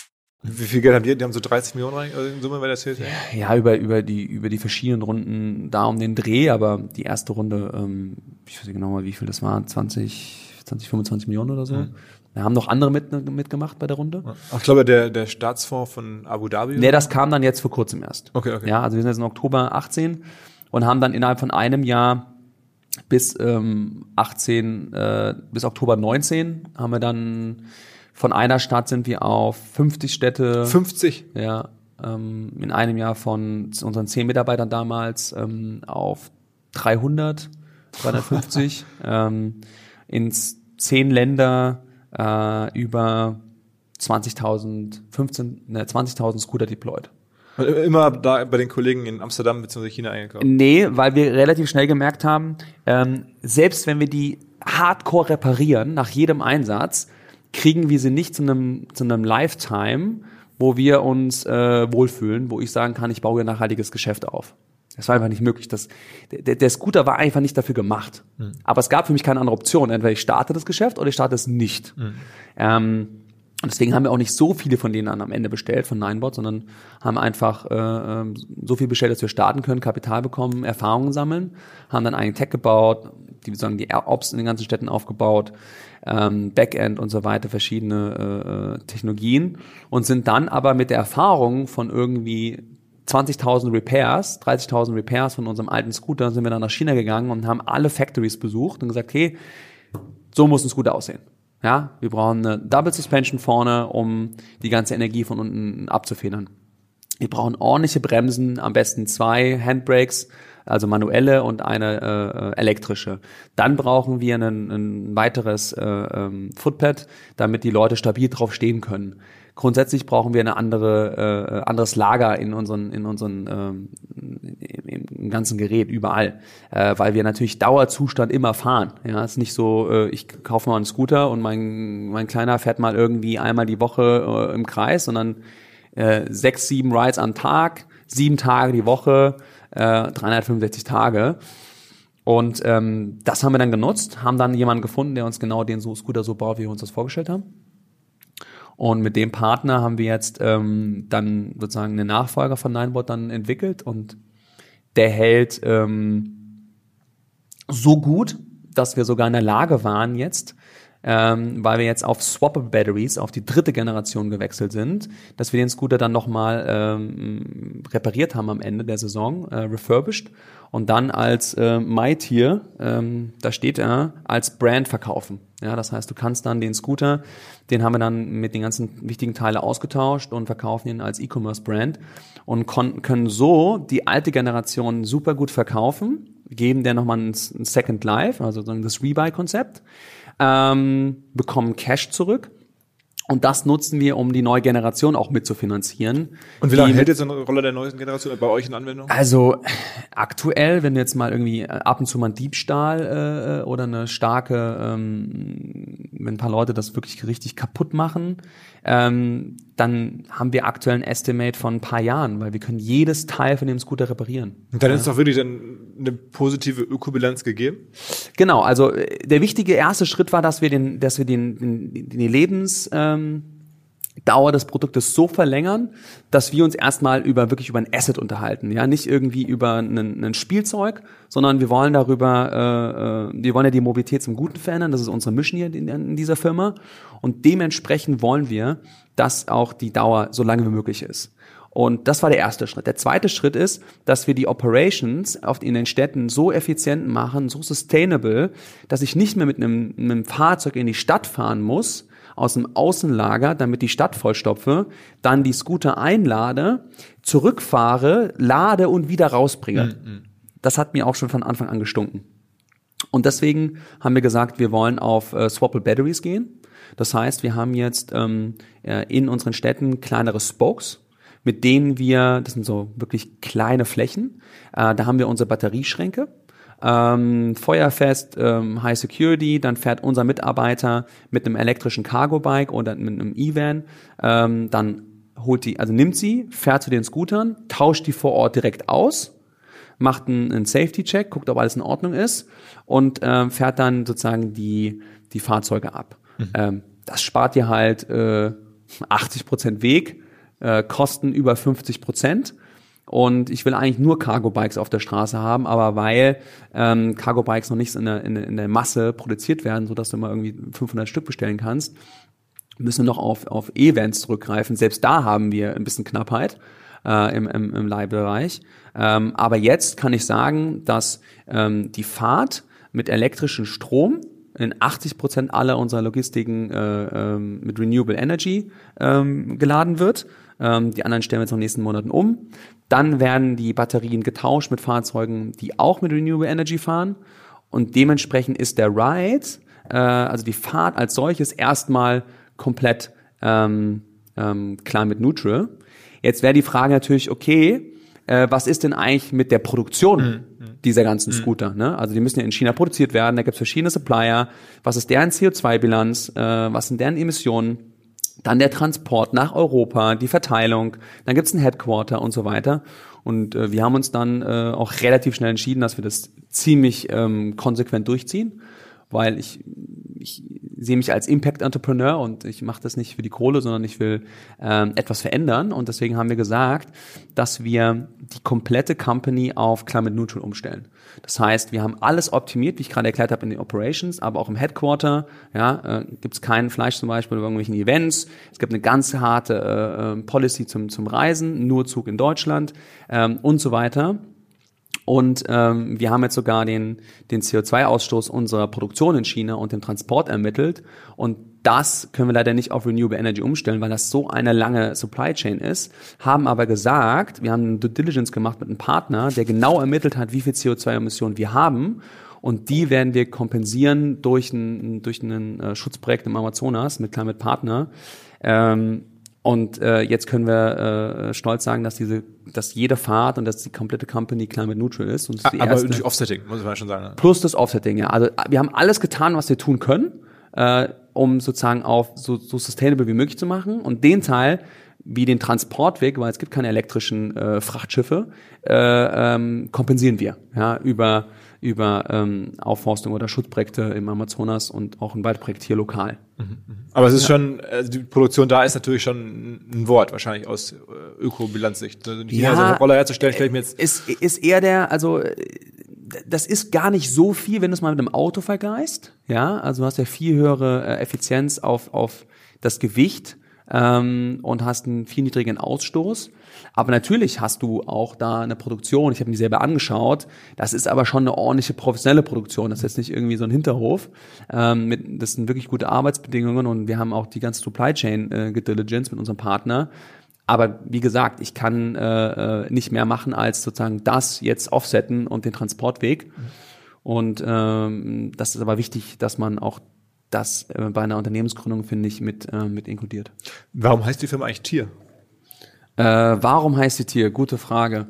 Wie viel Geld haben die? Die haben so 30 Millionen rein, also in Summe, weil das hilft. Ja, über, über, die, über die verschiedenen Runden da um den Dreh, aber die erste Runde, ähm, ich weiß nicht genau mal, wie viel das war, 20, 20 25 Millionen oder so. Wir haben noch andere mit, mitgemacht bei der Runde. Ach, ich glaube, der, der Staatsfonds von Abu Dhabi. Nee, das kam dann jetzt vor kurzem erst. Okay, okay. Ja, also wir sind jetzt im Oktober 18 und haben dann innerhalb von einem Jahr bis ähm, 18, äh, bis Oktober 19 haben wir dann von einer Stadt sind wir auf 50 Städte. 50. Ja, ähm, in einem Jahr von unseren 10 Mitarbeitern damals ähm, auf 300, 350, ähm, ins 10 Länder äh, über 20.000, 15, ne, 20.000 Scooter deployed. Immer da bei den Kollegen in Amsterdam bzw. China eingekauft. Nee, weil wir relativ schnell gemerkt haben, ähm, selbst wenn wir die hardcore reparieren nach jedem Einsatz, kriegen wir sie nicht zu einem, zu einem Lifetime, wo wir uns äh, wohlfühlen, wo ich sagen kann, ich baue hier nachhaltiges Geschäft auf. Das war einfach nicht möglich. Das, der, der Scooter war einfach nicht dafür gemacht. Aber es gab für mich keine andere Option. Entweder ich starte das Geschäft oder ich starte es nicht. Ähm, und deswegen haben wir auch nicht so viele von denen am Ende bestellt von Ninebot, sondern haben einfach äh, ähm, so viel bestellt, dass wir starten können, Kapital bekommen, Erfahrungen sammeln, haben dann einen Tech gebaut, die sagen die Ops in den ganzen Städten aufgebaut, ähm, Backend und so weiter, verschiedene äh, Technologien und sind dann aber mit der Erfahrung von irgendwie 20.000 Repairs, 30.000 Repairs von unserem alten Scooter, sind wir dann nach China gegangen und haben alle Factories besucht und gesagt, okay, so muss ein Scooter aussehen. Ja, wir brauchen eine Double Suspension vorne, um die ganze Energie von unten abzufedern. Wir brauchen ordentliche Bremsen, am besten zwei Handbrakes, also manuelle und eine äh, elektrische. Dann brauchen wir ein, ein weiteres äh, ähm, Footpad, damit die Leute stabil drauf stehen können. Grundsätzlich brauchen wir eine andere äh, anderes Lager in unseren in unseren ähm, im, ganzen Gerät überall, äh, weil wir natürlich Dauerzustand immer fahren. Ja, es ist nicht so, äh, ich kaufe mal einen Scooter und mein mein kleiner fährt mal irgendwie einmal die Woche äh, im Kreis, sondern äh, sechs, sieben Rides am Tag, sieben Tage die Woche, äh, 365 Tage. Und ähm, das haben wir dann genutzt, haben dann jemanden gefunden, der uns genau den Scooter so baut, wie wir uns das vorgestellt haben. Und mit dem Partner haben wir jetzt ähm, dann sozusagen einen Nachfolger von Ninebot dann entwickelt und der hält ähm, so gut, dass wir sogar in der Lage waren jetzt, ähm, weil wir jetzt auf Swappable Batteries, auf die dritte Generation gewechselt sind, dass wir den Scooter dann nochmal ähm, repariert haben am Ende der Saison, äh, refurbished und dann als äh, MyTier, ähm, da steht er, als Brand verkaufen. Ja, das heißt, du kannst dann den Scooter, den haben wir dann mit den ganzen wichtigen Teilen ausgetauscht und verkaufen ihn als E-Commerce-Brand und können so die alte Generation super gut verkaufen, geben der nochmal ein, ein Second Life, also das Rebuy-Konzept ähm, bekommen Cash zurück. Und das nutzen wir, um die neue Generation auch mitzufinanzieren. Und wie lange hält jetzt eine Rolle der neuen Generation bei euch in Anwendung? Also aktuell, wenn du jetzt mal irgendwie äh, ab und zu mal einen Diebstahl äh, oder eine starke, ähm, wenn ein paar Leute das wirklich richtig kaputt machen, ähm, dann haben wir aktuell ein Estimate von ein paar Jahren, weil wir können jedes Teil von dem Scooter reparieren. Und dann ist doch wirklich dann eine positive Ökobilanz gegeben? Genau, also äh, der wichtige erste Schritt war, dass wir den, dass wir den, den die Lebens ähm, Dauer des Produktes so verlängern, dass wir uns erstmal über wirklich über ein Asset unterhalten, ja, nicht irgendwie über ein Spielzeug, sondern wir wollen darüber, äh, äh, wir wollen ja die Mobilität zum Guten verändern, das ist unsere Mission hier in, in dieser Firma und dementsprechend wollen wir, dass auch die Dauer so lange wie möglich ist. Und das war der erste Schritt. Der zweite Schritt ist, dass wir die Operations oft in den Städten so effizient machen, so sustainable, dass ich nicht mehr mit einem, einem Fahrzeug in die Stadt fahren muss, aus dem Außenlager, damit die Stadt vollstopfe, dann die Scooter einlade, zurückfahre, lade und wieder rausbringe. Mhm. Das hat mir auch schon von Anfang an gestunken. Und deswegen haben wir gesagt, wir wollen auf äh, Swappable Batteries gehen. Das heißt, wir haben jetzt ähm, äh, in unseren Städten kleinere Spokes, mit denen wir, das sind so wirklich kleine Flächen, äh, da haben wir unsere Batterieschränke. Ähm, feuerfest, ähm, High Security, dann fährt unser Mitarbeiter mit einem elektrischen Cargo-Bike oder mit einem E-Van, ähm, dann holt die, also nimmt sie, fährt zu den Scootern, tauscht die vor Ort direkt aus, macht einen, einen Safety-Check, guckt, ob alles in Ordnung ist und ähm, fährt dann sozusagen die, die Fahrzeuge ab. Mhm. Ähm, das spart dir halt äh, 80 Prozent Weg, äh, Kosten über 50 Prozent. Und ich will eigentlich nur Cargo-Bikes auf der Straße haben, aber weil ähm, Cargo-Bikes noch nicht in der, in, in der Masse produziert werden, so dass du mal irgendwie 500 Stück bestellen kannst, müssen wir noch auf, auf Events zurückgreifen. Selbst da haben wir ein bisschen Knappheit äh, im, im, im Leihbereich. Ähm, aber jetzt kann ich sagen, dass ähm, die Fahrt mit elektrischem Strom in 80 Prozent aller unserer Logistiken äh, ähm, mit Renewable Energy ähm, geladen wird. Ähm, die anderen stellen wir jetzt in den nächsten Monaten um. Dann werden die Batterien getauscht mit Fahrzeugen, die auch mit Renewable Energy fahren. Und dementsprechend ist der Ride, äh, also die Fahrt als solches, erstmal komplett ähm, ähm, climate neutral. Jetzt wäre die Frage natürlich, okay, äh, was ist denn eigentlich mit der Produktion mhm. dieser ganzen mhm. Scooter? Ne? Also die müssen ja in China produziert werden, da gibt es verschiedene Supplier. Was ist deren CO2-Bilanz? Äh, was sind deren Emissionen? Dann der Transport nach Europa, die Verteilung, dann gibt's ein Headquarter und so weiter. Und äh, wir haben uns dann äh, auch relativ schnell entschieden, dass wir das ziemlich ähm, konsequent durchziehen, weil ich, ich sehe mich als Impact Entrepreneur und ich mache das nicht für die Kohle, sondern ich will ähm, etwas verändern. Und deswegen haben wir gesagt, dass wir die komplette Company auf Climate Neutral umstellen. Das heißt, wir haben alles optimiert, wie ich gerade erklärt habe, in den Operations, aber auch im Headquarter. Ja, äh, gibt es kein Fleisch zum Beispiel bei irgendwelchen Events. Es gibt eine ganz harte äh, äh, Policy zum, zum Reisen, nur Zug in Deutschland ähm, und so weiter. Und ähm, wir haben jetzt sogar den, den CO2-Ausstoß unserer Produktion in China und den Transport ermittelt. Und das können wir leider nicht auf Renewable Energy umstellen, weil das so eine lange Supply Chain ist. Haben aber gesagt, wir haben Due Diligence gemacht mit einem Partner, der genau ermittelt hat, wie viel CO2-Emissionen wir haben. Und die werden wir kompensieren durch ein, durch ein äh, Schutzprojekt im Amazonas mit Climate Partner. Ähm, und äh, jetzt können wir äh, stolz sagen, dass diese, dass jede Fahrt und dass die komplette Company climate neutral ist. Und das ist Aber durch Offsetting, muss man schon sagen. Ne? Plus das Offsetting, ja. Also wir haben alles getan, was wir tun können, äh, um sozusagen auf so, so sustainable wie möglich zu machen. Und den Teil wie den Transportweg, weil es gibt keine elektrischen äh, Frachtschiffe, äh, ähm, kompensieren wir ja, über, über ähm, Aufforstung oder Schutzprojekte im Amazonas und auch ein Waldprojekt hier lokal. Aber es ist schon, also die Produktion da ist natürlich schon ein Wort, wahrscheinlich aus äh, Ökobilanzsicht. Also nicht Ja, ja, so eine Roller herzustellen, stelle ich mir jetzt. ist, ist eher der, also äh, das ist gar nicht so viel, wenn du es mal mit einem Auto vergleichst. Ja, also du hast ja viel höhere äh, Effizienz auf, auf das Gewicht ähm, und hast einen viel niedrigen Ausstoß. Aber natürlich hast du auch da eine Produktion. Ich habe mir die selber angeschaut. Das ist aber schon eine ordentliche professionelle Produktion. Das ist jetzt nicht irgendwie so ein Hinterhof. Ähm, mit, das sind wirklich gute Arbeitsbedingungen und wir haben auch die ganze Supply Chain äh, gediligence mit unserem Partner. Aber wie gesagt, ich kann äh, äh, nicht mehr machen, als sozusagen das jetzt offsetten und den Transportweg. Und ähm, das ist aber wichtig, dass man auch das äh, bei einer Unternehmensgründung, finde ich, mit, äh, mit inkludiert. Warum heißt die Firma eigentlich Tier? Äh, warum heißt die Tier? Gute Frage.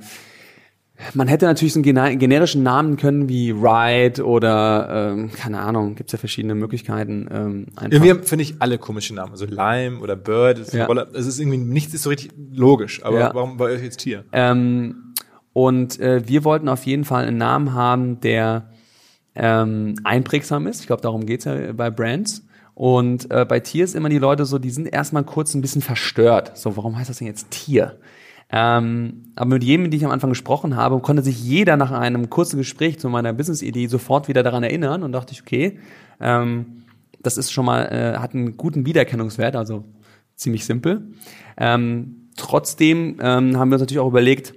Man hätte natürlich einen gene- generischen Namen können wie Ride oder ähm, keine Ahnung, gibt's ja verschiedene Möglichkeiten. Ähm, einfach. Irgendwie finde ich alle komische Namen. Also Lime oder Bird, das ist, Ja. Ist irgendwie nichts ist so richtig logisch. Aber Ja. warum bei euch jetzt Tier? Ähm, und äh, wir wollten auf jeden Fall einen Namen haben, der ähm, einprägsam ist. Ich glaube, darum geht's ja bei Brands. Und äh, bei Tier ist immer die Leute so, die sind erstmal kurz ein bisschen verstört. So, warum heißt das denn jetzt Tier? Ähm, aber mit jedem, mit dem ich am Anfang gesprochen habe, konnte sich jeder nach einem kurzen Gespräch zu meiner Business-Idee sofort wieder daran erinnern und dachte ich, okay, ähm, das ist schon mal, äh, hat einen guten Wiedererkennungswert, also ziemlich simpel. Ähm, trotzdem ähm, haben wir uns natürlich auch überlegt,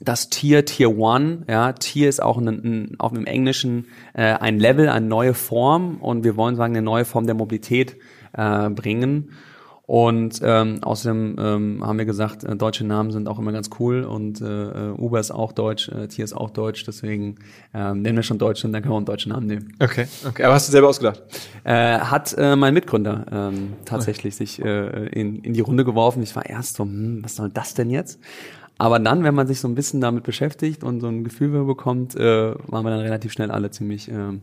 das Tier, Tier One, ja, Tier ist auch ein, ein, auf dem Englischen äh, ein Level, eine neue Form und wir wollen sagen, eine neue Form der Mobilität äh, bringen. Und ähm, außerdem ähm, haben wir gesagt, äh, deutsche Namen sind auch immer ganz cool und äh, äh, Uber ist auch deutsch, äh, Tier ist auch deutsch, deswegen ähm, nennen wir schon Deutsch und dann können wir auch einen deutschen Namen nehmen. Okay, okay. Aber hast du selber ausgedacht? Äh, hat äh, mein Mitgründer ähm, tatsächlich sich äh, in, in die Runde geworfen. Ich war erst so, hm, was soll das denn jetzt? Aber dann, wenn man sich so ein bisschen damit beschäftigt und so ein Gefühl bekommt, äh, waren wir dann relativ schnell alle ziemlich ähm,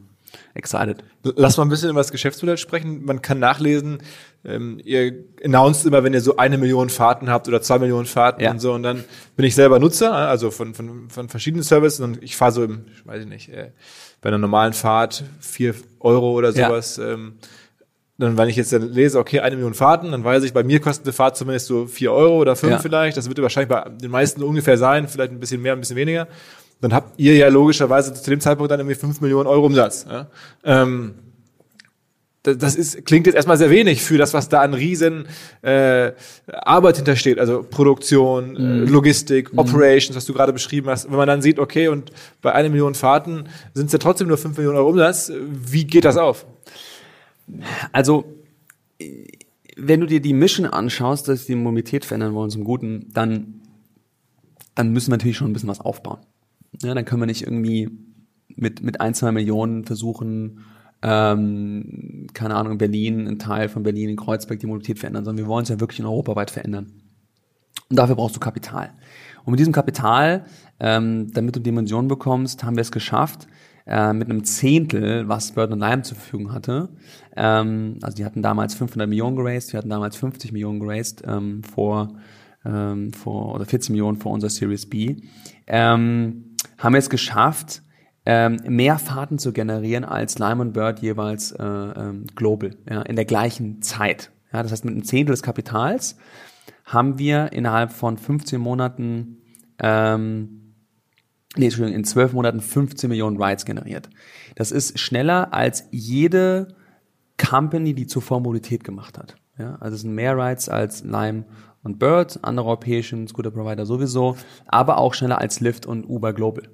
excited. Lass mal ein bisschen über das Geschäftsmodell sprechen. Man kann nachlesen, ähm, ihr announced immer, wenn ihr so eine Million Fahrten habt oder zwei Millionen Fahrten Ja. und so. Und dann bin ich selber Nutzer, also von, von, von verschiedenen Services und ich fahre so im, ich weiß nicht, äh, bei einer normalen Fahrt vier Euro oder Ja. sowas. Ähm, dann, wenn ich jetzt dann lese, okay, eine Million Fahrten, dann weiß ich, bei mir kostet eine Fahrt zumindest so vier Euro oder fünf Ja. vielleicht. Das wird wahrscheinlich bei den meisten ungefähr sein, vielleicht ein bisschen mehr, ein bisschen weniger. Dann habt ihr ja logischerweise zu dem Zeitpunkt dann irgendwie fünf Millionen Euro Umsatz. Ja? Ähm, das, ist, klingt jetzt erstmal sehr wenig für das, was da an riesen äh, Arbeit hintersteht. Also Produktion, äh, Logistik, Operations, was du gerade beschrieben hast. Wenn man dann sieht, okay, und bei einer Million Fahrten sind es ja trotzdem nur fünf Millionen Euro Umsatz. Wie geht das auf? Also, wenn du dir die Mission anschaust, dass die Mobilität verändern wollen zum Guten, dann, dann müssen wir natürlich schon ein bisschen was aufbauen. Ja, dann können wir nicht irgendwie mit, mit ein, zwei Millionen versuchen, ähm, keine Ahnung, in Berlin, ein Teil von Berlin, in Kreuzberg die Mobilität verändern, sondern wir wollen es ja wirklich in europaweit verändern. Und dafür brauchst du Kapital. Und mit diesem Kapital, ähm, damit du Dimensionen bekommst, haben wir es geschafft, äh, mit einem Zehntel, was Bird Lime zur Verfügung hatte. Ähm, also die hatten damals 500 Millionen geraced, wir hatten damals 50 Millionen geraced ähm, vor, ähm, vor oder 40 Millionen vor unserer Series B. Ähm, haben wir es geschafft, ähm, mehr Fahrten zu generieren als Lime und Bird jeweils äh, ähm, global, ja, in der gleichen Zeit. Ja, das heißt, mit einem Zehntel des Kapitals haben wir innerhalb von 15 Monaten, ähm, nee, Entschuldigung, in 12 Monaten 15 Millionen Rides generiert. Das ist schneller als jede Company, die zuvor Mobilität gemacht hat. Ja, also es sind mehr Rides als Lime und Bird, andere europäischen Scooter-Provider sowieso, aber auch schneller als Lyft und Uber Global.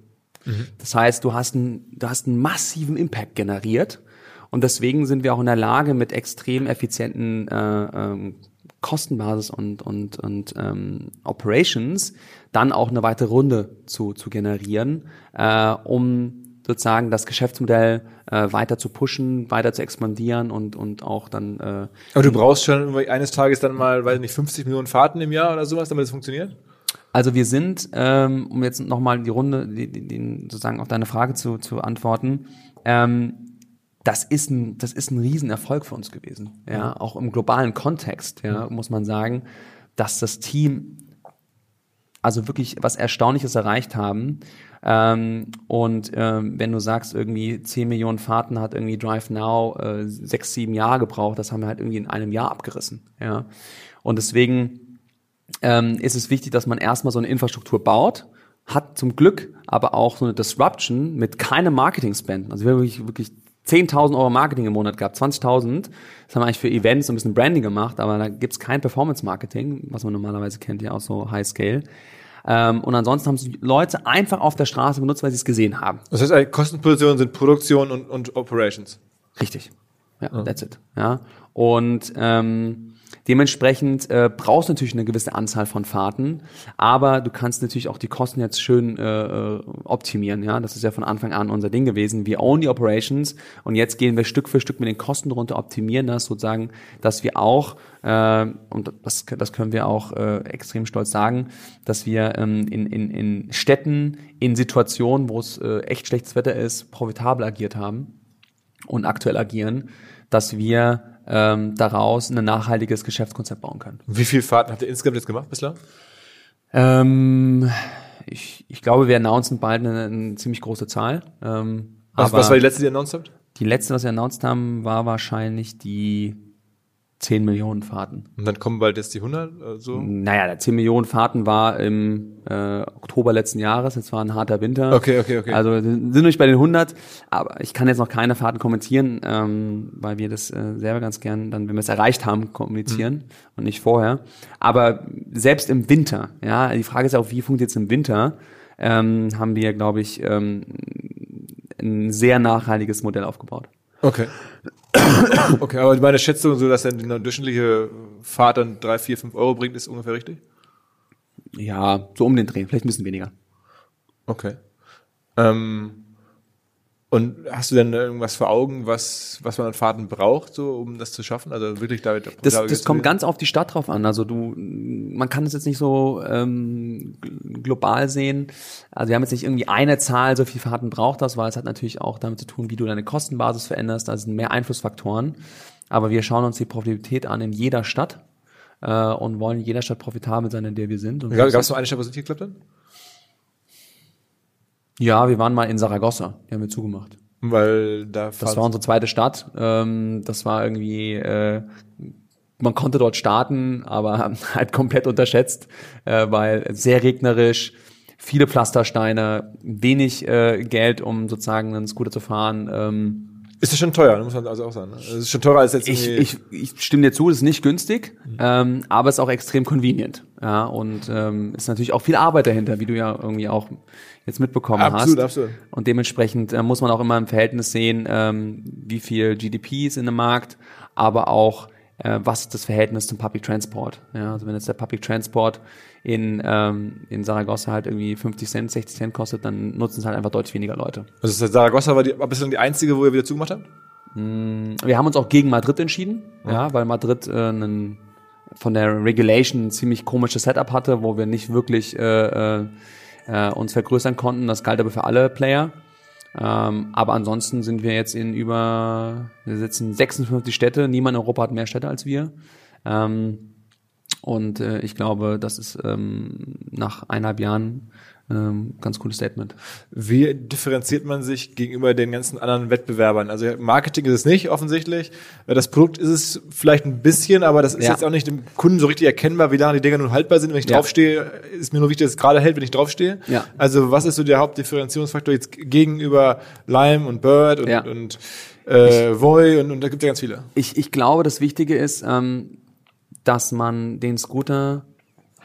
Das heißt, du hast, einen, du hast einen massiven Impact generiert und deswegen sind wir auch in der Lage, mit extrem effizienten äh, ähm, Kostenbasis und, und, und ähm, Operations dann auch eine weitere Runde zu, zu generieren, äh, um sozusagen das Geschäftsmodell äh, weiter zu pushen, weiter zu expandieren und, und auch dann äh, Aber du brauchst schon eines Tages dann mal, weiß nicht, 50 Millionen Fahrten im Jahr oder sowas, damit es funktioniert? Also wir sind, ähm, um jetzt nochmal die Runde, die, die, die, sozusagen auf deine Frage zu, zu antworten, ähm, das ist ein, das ist ein Riesenerfolg für uns gewesen. Ja, auch im globalen Kontext, ja, muss man sagen. dass das Team also wirklich was Erstaunliches erreicht haben. Ähm, und ähm, wenn du sagst, irgendwie 10 Millionen Fahrten hat irgendwie Drive Now äh, sechs, sieben Jahre gebraucht, das haben wir halt irgendwie in einem Jahr abgerissen. Ja. Und deswegen ähm, ist es wichtig, dass man erstmal so eine Infrastruktur baut, hat zum Glück aber auch so eine Disruption mit keinem Marketing-Spend. Also wir haben wirklich, wirklich 10.000 Euro Marketing im Monat gehabt, 20.000. Das haben wir eigentlich für Events und ein bisschen Branding gemacht, aber da gibt's kein Performance-Marketing, was man normalerweise kennt, ja auch so High-Scale. Ähm, und ansonsten haben es Leute einfach auf der Straße benutzt, weil sie es gesehen haben. Das heißt, Kostenpositionen sind Produktion und, und Operations. Richtig. Ja, that's it. Ja. Und ähm, Dementsprechend äh, brauchst du natürlich eine gewisse Anzahl von Fahrten, aber du kannst natürlich auch die Kosten jetzt schön äh, äh, optimieren. Ja, das ist ja von Anfang an unser Ding gewesen. Wir own die Operations und jetzt gehen wir Stück für Stück mit den Kosten runter, optimieren das sozusagen, dass wir auch äh, und das, das können wir auch äh, extrem stolz sagen, dass wir ähm, in, in, in Städten, in Situationen, wo es äh, echt schlechtes Wetter ist, profitabel agiert haben und aktuell agieren, dass wir ähm, daraus ein nachhaltiges Geschäftskonzept bauen können. Wie viele Fahrten habt ihr insgesamt jetzt gemacht bislang? Ähm, ich, ich glaube, wir announcen bald eine, eine ziemlich große Zahl. Ähm, was, was war die letzte, die ihr announced habt? Die letzte, was wir announced haben, war wahrscheinlich die 10 Millionen Fahrten. Und dann kommen bald jetzt die 100? Äh, so? Naja, der 10 Millionen Fahrten war im äh, Oktober letzten Jahres. Jetzt war ein harter Winter. Okay, okay, okay. Also sind nicht bei den 100. Aber ich kann jetzt noch keine Fahrten kommentieren, ähm, weil wir das äh, selber ganz gern dann, wenn wir es erreicht haben, kommunizieren mhm. und nicht vorher. Aber selbst im Winter, ja, die Frage ist auch, wie funktioniert es im Winter? Ähm, haben wir, glaube ich, ähm, ein sehr nachhaltiges Modell aufgebaut. Okay. Okay, aber meine Schätzung, so dass dann eine durchschnittliche Fahrt dann drei, vier, fünf Euro bringt, ist ungefähr richtig? Ja, so um den Dreh, vielleicht ein bisschen weniger. Okay. Ähm, und hast du denn irgendwas vor Augen, was, was man an Fahrten braucht, so, um das zu schaffen? Also wirklich damit. Das, das kommt ganz auf die Stadt drauf an. Also du, man kann es jetzt nicht so ähm, global sehen. Also wir haben jetzt nicht irgendwie eine Zahl, so viel Fahrten braucht das, weil es hat natürlich auch damit zu tun, wie du deine Kostenbasis veränderst. Da sind mehr Einflussfaktoren. Aber wir schauen uns die Profitabilität an in jeder Stadt äh, und wollen in jeder Stadt profitabel sein, in der wir sind. Gab es noch eine Stadt, wo es nicht geklappt hat? Ja, wir waren mal in Saragossa. Die haben wir zugemacht. Weil da Das war unsere zweite Stadt. Ähm, das war irgendwie, äh, man konnte dort starten, aber halt komplett unterschätzt, äh, weil sehr regnerisch, viele Pflastersteine, wenig äh, Geld, um sozusagen einen Scooter zu fahren. Ähm, ist das schon teuer, muss man also auch sagen. Ne? Es ist schon teurer als jetzt ich, ich, ich stimme dir zu, es ist nicht günstig, mhm. ähm, aber es ist auch extrem convenient. Ja, und ähm, ist natürlich auch viel Arbeit dahinter, wie du ja irgendwie auch jetzt mitbekommen absolut, hast. Absolut. Und dementsprechend äh, muss man auch immer im Verhältnis sehen, ähm, wie viel GDP ist in dem Markt, aber auch äh, was ist das Verhältnis zum Public Transport. Ja, also wenn jetzt der Public Transport in, ähm, in Saragossa halt irgendwie 50 Cent, 60 Cent kostet, dann nutzen es halt einfach deutlich weniger Leute. Also Saragossa war, die, war bislang die einzige, wo ihr wieder zugemacht habt? Mm, wir haben uns auch gegen Madrid entschieden, ja, ja weil Madrid äh, einen von der Regulation ein ziemlich komisches Setup hatte, wo wir nicht wirklich äh, äh, äh, uns vergrößern konnten. Das galt aber für alle Player. Ähm, aber ansonsten sind wir jetzt in über, wir sitzen 56 Städte. Niemand in Europa hat mehr Städte als wir. Ähm, und äh, ich glaube, das ist ähm, nach eineinhalb Jahren ähm, ganz cooles Statement. Wie differenziert man sich gegenüber den ganzen anderen Wettbewerbern? Also Marketing ist es nicht offensichtlich. Das Produkt ist es vielleicht ein bisschen, aber das ist ja. jetzt auch nicht dem Kunden so richtig erkennbar, wie lange die Dinger nun haltbar sind. Wenn ich ja. draufstehe, ist mir nur wichtig, dass es gerade hält, wenn ich draufstehe. Ja. Also was ist so der Hauptdifferenzierungsfaktor jetzt gegenüber Lime und Bird und, ja. und äh, Voy und, und da gibt es ja ganz viele. Ich, ich glaube, das Wichtige ist, ähm, dass man den Scooter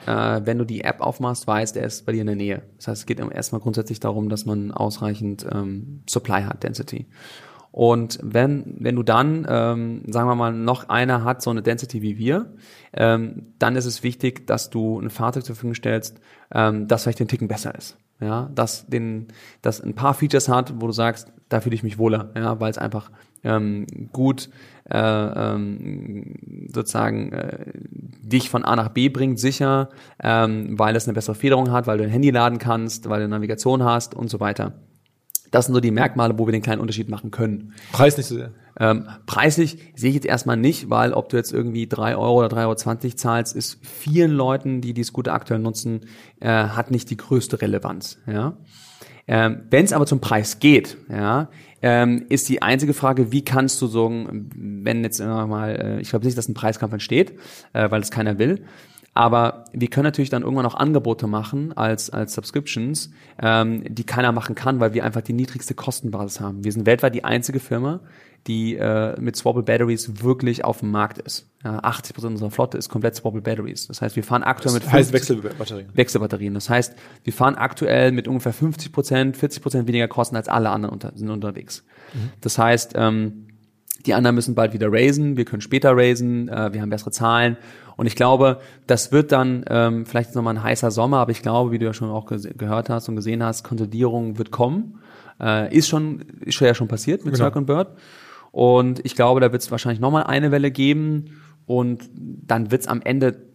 äh, wenn du die App aufmachst, weißt, er ist bei dir in der Nähe. Das heißt, es geht erstmal grundsätzlich darum, dass man ausreichend ähm, Supply hat, Density. Und wenn, wenn du dann, ähm, sagen wir mal, noch einer hat so eine Density wie wir, ähm, dann ist es wichtig, dass du ein Fahrzeug zur Verfügung stellst, ähm, das vielleicht den Ticken besser ist. Ja, dass den, das ein paar Features hat, wo du sagst, da fühle ich mich wohler, ja, weil es einfach ähm, gut äh, ähm, sozusagen äh, dich von A nach B bringt, sicher, ähm, weil es eine bessere Federung hat, weil du ein Handy laden kannst, weil du Navigation hast und so weiter. Das sind so die Merkmale, wo wir den kleinen Unterschied machen können. Preis nicht so sehr. Ähm, preislich sehe ich jetzt erstmal nicht, weil ob du jetzt irgendwie drei Euro oder 3,20 Euro zahlst, ist vielen Leuten, die die Scooter aktuell nutzen, äh, hat nicht die größte Relevanz. Ja? Ähm, Wenn es aber zum Preis geht, ja, ähm, ist die einzige Frage, wie kannst du sagen, wenn jetzt immer mal, äh, ich glaube nicht, dass ein Preiskampf entsteht, äh, weil es keiner will, aber wir können natürlich dann irgendwann auch Angebote machen als, als Subscriptions, ähm, die keiner machen kann, weil wir einfach die niedrigste Kostenbasis haben. Wir sind weltweit die einzige Firma, die äh, mit Swappable Batteries wirklich auf dem Markt ist. Ja, 80 Prozent unserer Flotte ist komplett Swappable Batteries. Das heißt, wir fahren aktuell Das mit heißt 50 Wechselbatterien. Wechselbatterien. Das heißt, wir fahren aktuell mit ungefähr 50 Prozent, 40 Prozent weniger Kosten als alle anderen unter, sind unterwegs. Das heißt, ähm, die anderen müssen bald wieder raisen, wir können später raisen, äh, wir haben bessere Zahlen. Und ich glaube, das wird dann ähm, vielleicht nochmal ein heißer Sommer, aber ich glaube, wie du ja schon auch gehört hast und gesehen hast, Konsolidierung wird kommen. Äh, ist schon, ist ja schon passiert mit Genau. Circle Bird. Und ich glaube, da wird es wahrscheinlich nochmal eine Welle geben und dann wird es am Ende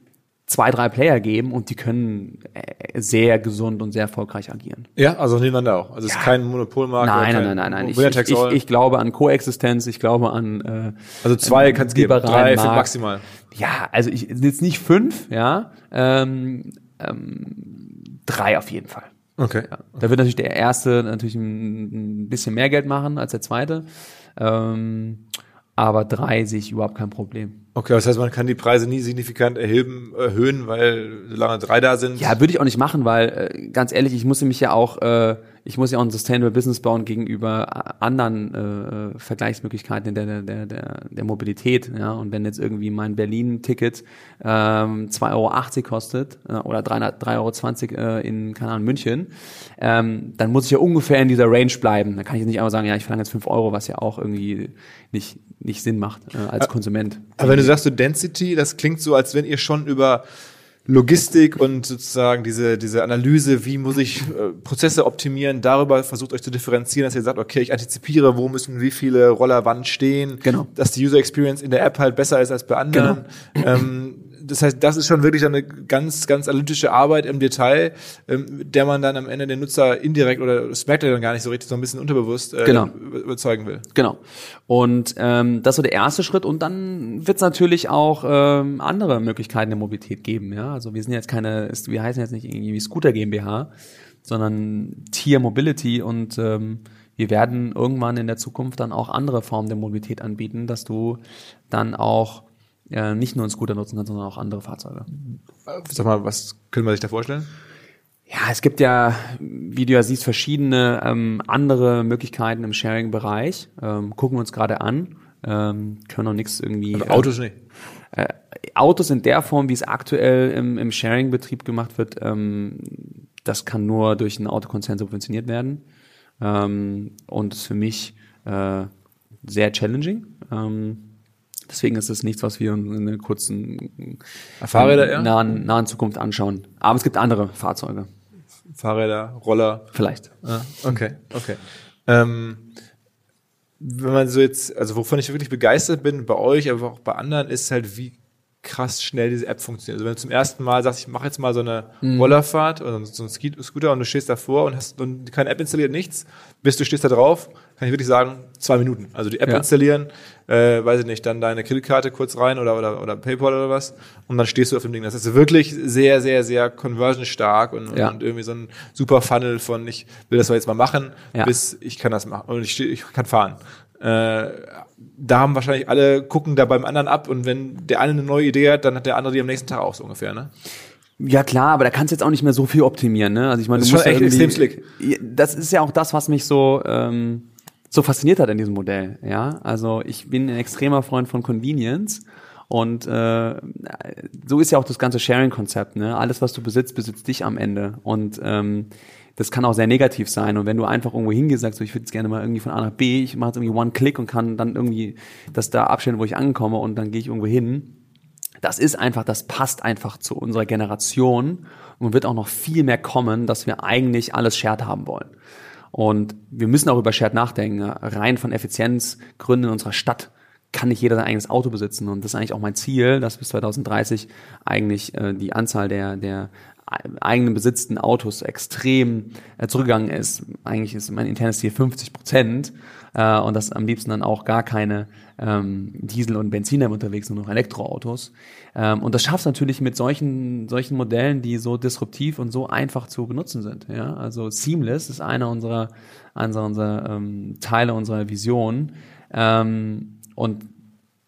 zwei, drei Player geben und die können äh, sehr gesund und sehr erfolgreich agieren. Ja, also nebeneinander auch. Also es ist kein Monopolmarkt. Nein, nein, nein, nein, nein. Ich, ich, ich, glaube an Koexistenz, ich glaube an äh, also zwei kann es geben, drei für maximal. ja, also ich jetzt nicht fünf, ja, ähm, ähm, drei auf jeden Fall. Okay. Ja. Da wird natürlich der erste natürlich ein bisschen mehr Geld machen als der zweite, ähm, aber drei sehe ich überhaupt kein Problem. Okay, das heißt, man kann die Preise nie signifikant erheben, erhöhen, weil solange drei da sind. Ja, würde ich auch nicht machen, weil äh, ganz ehrlich, ich muss mich ja auch, äh, ich muss ja auch ein Sustainable Business bauen gegenüber äh, anderen äh, Vergleichsmöglichkeiten der, der, der, der, der Mobilität. Ja, und wenn jetzt irgendwie mein Berlin-Ticket ähm, 2,80 Euro kostet äh, oder 3,20 Euro äh, in keine Ahnung, München, ähm, dann muss ich ja ungefähr in dieser Range bleiben. Da kann ich jetzt nicht einfach sagen, ja, ich verlange jetzt 5 Euro, was ja auch irgendwie nicht, nicht Sinn macht äh, als Konsument. Aber wenn du sagst, so Density, das klingt so, als wenn ihr schon über Logistik und sozusagen diese, diese Analyse, wie muss ich äh, Prozesse optimieren, darüber versucht euch zu differenzieren, dass ihr sagt, okay, ich antizipiere, wo müssen wie viele Roller wann stehen, Genau. dass die User Experience in der App halt besser ist als bei anderen. Ähm, das heißt, das ist schon wirklich eine ganz, ganz analytische Arbeit im Detail, ähm, der man dann am Ende den Nutzer indirekt oder das merkt er dann gar nicht so richtig, so ein bisschen unterbewusst äh, Genau. über- überzeugen will. Genau. Und ähm, das so der erste Schritt. Und dann wird es natürlich auch ähm, andere Möglichkeiten der Mobilität geben. Ja, also wir sind jetzt keine, ist, wir heißen jetzt nicht irgendwie Scooter GmbH, sondern Tier Mobility und ähm, wir werden irgendwann in der Zukunft dann auch andere Formen der Mobilität anbieten, dass du dann auch äh, nicht nur einen Scooter nutzen kannst, sondern auch andere Fahrzeuge. Sag mal, was können wir sich da vorstellen? Ja, es gibt ja, wie du ja siehst, verschiedene ähm, andere Möglichkeiten im Sharing-Bereich. Ähm, gucken wir uns gerade an. Ähm, können noch nichts irgendwie. Also Autos nicht. Äh, Autos in der Form, wie es aktuell im, im Sharing-Betrieb gemacht wird, ähm, das kann nur durch einen Autokonzern subventioniert werden. Ähm, und ist für mich äh, sehr challenging. Ähm, deswegen ist es nichts, was wir in einer kurzen Fahrräder eher? nahen, nahen Zukunft anschauen. Aber es gibt andere Fahrzeuge. Fahrräder, Roller. Vielleicht. Ah, okay, okay. Ähm, wenn man so jetzt, also wovon ich wirklich begeistert bin, bei euch, aber auch bei anderen, ist halt, wie krass schnell diese App funktioniert. Also wenn du zum ersten Mal sagst, ich mache jetzt mal so eine Rollerfahrt oder so einen Scooter und du stehst davor und hast und keine App installiert, nichts, bis du stehst da drauf, kann ich wirklich sagen, zwei Minuten. Also die App Ja. installieren, äh, weiß ich nicht, dann deine Kreditkarte kurz rein oder, oder, oder PayPal oder was und dann stehst du auf dem Ding. Das ist wirklich sehr, sehr, sehr conversion-stark und, Ja. und irgendwie so ein super Funnel von ich will das mal jetzt mal machen, Ja. bis ich kann das machen und ich, ich kann fahren. Äh, da haben wahrscheinlich alle gucken da beim anderen ab und wenn der eine eine neue Idee hat, dann hat der andere die am nächsten Tag auch so ungefähr, ne? Ja klar, aber da kannst du jetzt auch nicht mehr so viel optimieren, ne? Also ich meine, Das du ist musst ja echt extrem Ja, Das ist ja auch das, was mich so ähm, so fasziniert hat in diesem Modell, ja. Also ich bin ein extremer Freund von Convenience und äh, so ist ja auch das ganze Sharing-Konzept, ne? Alles, was du besitzt, besitzt dich am Ende und ähm, das kann auch sehr negativ sein. Und wenn du einfach irgendwo hingehst, sagst du, ich würde jetzt gerne mal irgendwie von A nach B, ich mache jetzt irgendwie One-Click und kann dann irgendwie das da abstellen, wo ich ankomme und dann gehe ich irgendwo hin. Das ist einfach, das passt einfach zu unserer Generation und wird auch noch viel mehr kommen, dass wir eigentlich alles shared haben wollen. Und wir müssen auch über shared nachdenken. Rein von Effizienzgründen in unserer Stadt kann nicht jeder sein eigenes Auto besitzen. Und das ist eigentlich auch mein Ziel, dass bis 2030 eigentlich äh, die Anzahl der, der eigenen besitzten Autos extrem äh, zurückgegangen ist. Eigentlich ist mein internes Ziel 50 Prozent äh, und dass am liebsten dann auch gar keine ähm, Diesel- und Benziner unterwegs, nur noch Elektroautos. Ähm, und das schafft natürlich mit solchen, solchen Modellen, die so disruptiv und so einfach zu benutzen sind. Ja? Also Seamless ist einer unserer, einer unserer ähm, Teile unserer Vision. Ähm, und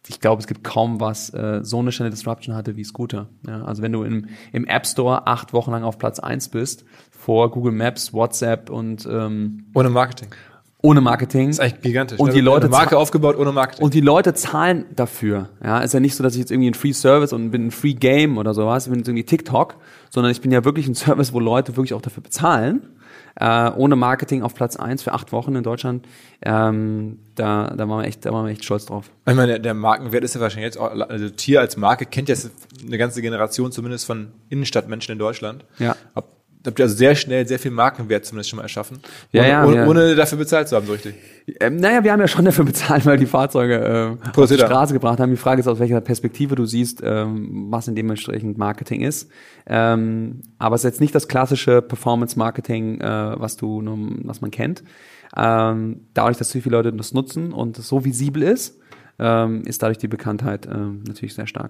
ich glaube, es gibt kaum was äh, so eine schnelle Disruption hatte wie Scooter. Ja, also wenn du im, im App Store acht Wochen lang auf Platz eins bist, vor Google Maps, WhatsApp und ähm, ohne Marketing. Ohne Marketing. Das ist eigentlich gigantisch. Und ne? die Leute Eine Marke aufgebaut ohne Marketing. Und die Leute zahlen dafür. Ja, ist ja nicht so, dass ich jetzt irgendwie ein Free Service und bin ein Free Game oder sowas, ich bin jetzt irgendwie TikTok, sondern ich bin ja wirklich ein Service, wo Leute wirklich auch dafür bezahlen äh, ohne Marketing auf Platz eins für acht Wochen in Deutschland. Ähm, da, da waren wir echt, da waren wir echt stolz drauf. Ich meine, der, der Markenwert ist ja wahrscheinlich jetzt auch, also Tier als Marke kennt ja eine ganze Generation zumindest von Innenstadtmenschen in Deutschland. Ja. Ob, habt ihr also sehr schnell sehr viel Markenwert zumindest schon mal erschaffen. Ja, ohne, ja, ohne, ja. ohne dafür bezahlt zu haben, so richtig. Ähm, naja, wir haben ja schon dafür bezahlt, weil die Fahrzeuge äh, auf die. Straße gebracht haben. Die Frage ist, aus welcher Perspektive du siehst, ähm, was in dementsprechend Marketing ist. Ähm, aber es ist jetzt nicht das klassische Performance-Marketing, äh, was du, nun- was man kennt. Ähm, dadurch, dass so viele Leute das nutzen und es so visibel ist, ähm, ist dadurch die Bekanntheit ähm, natürlich sehr stark.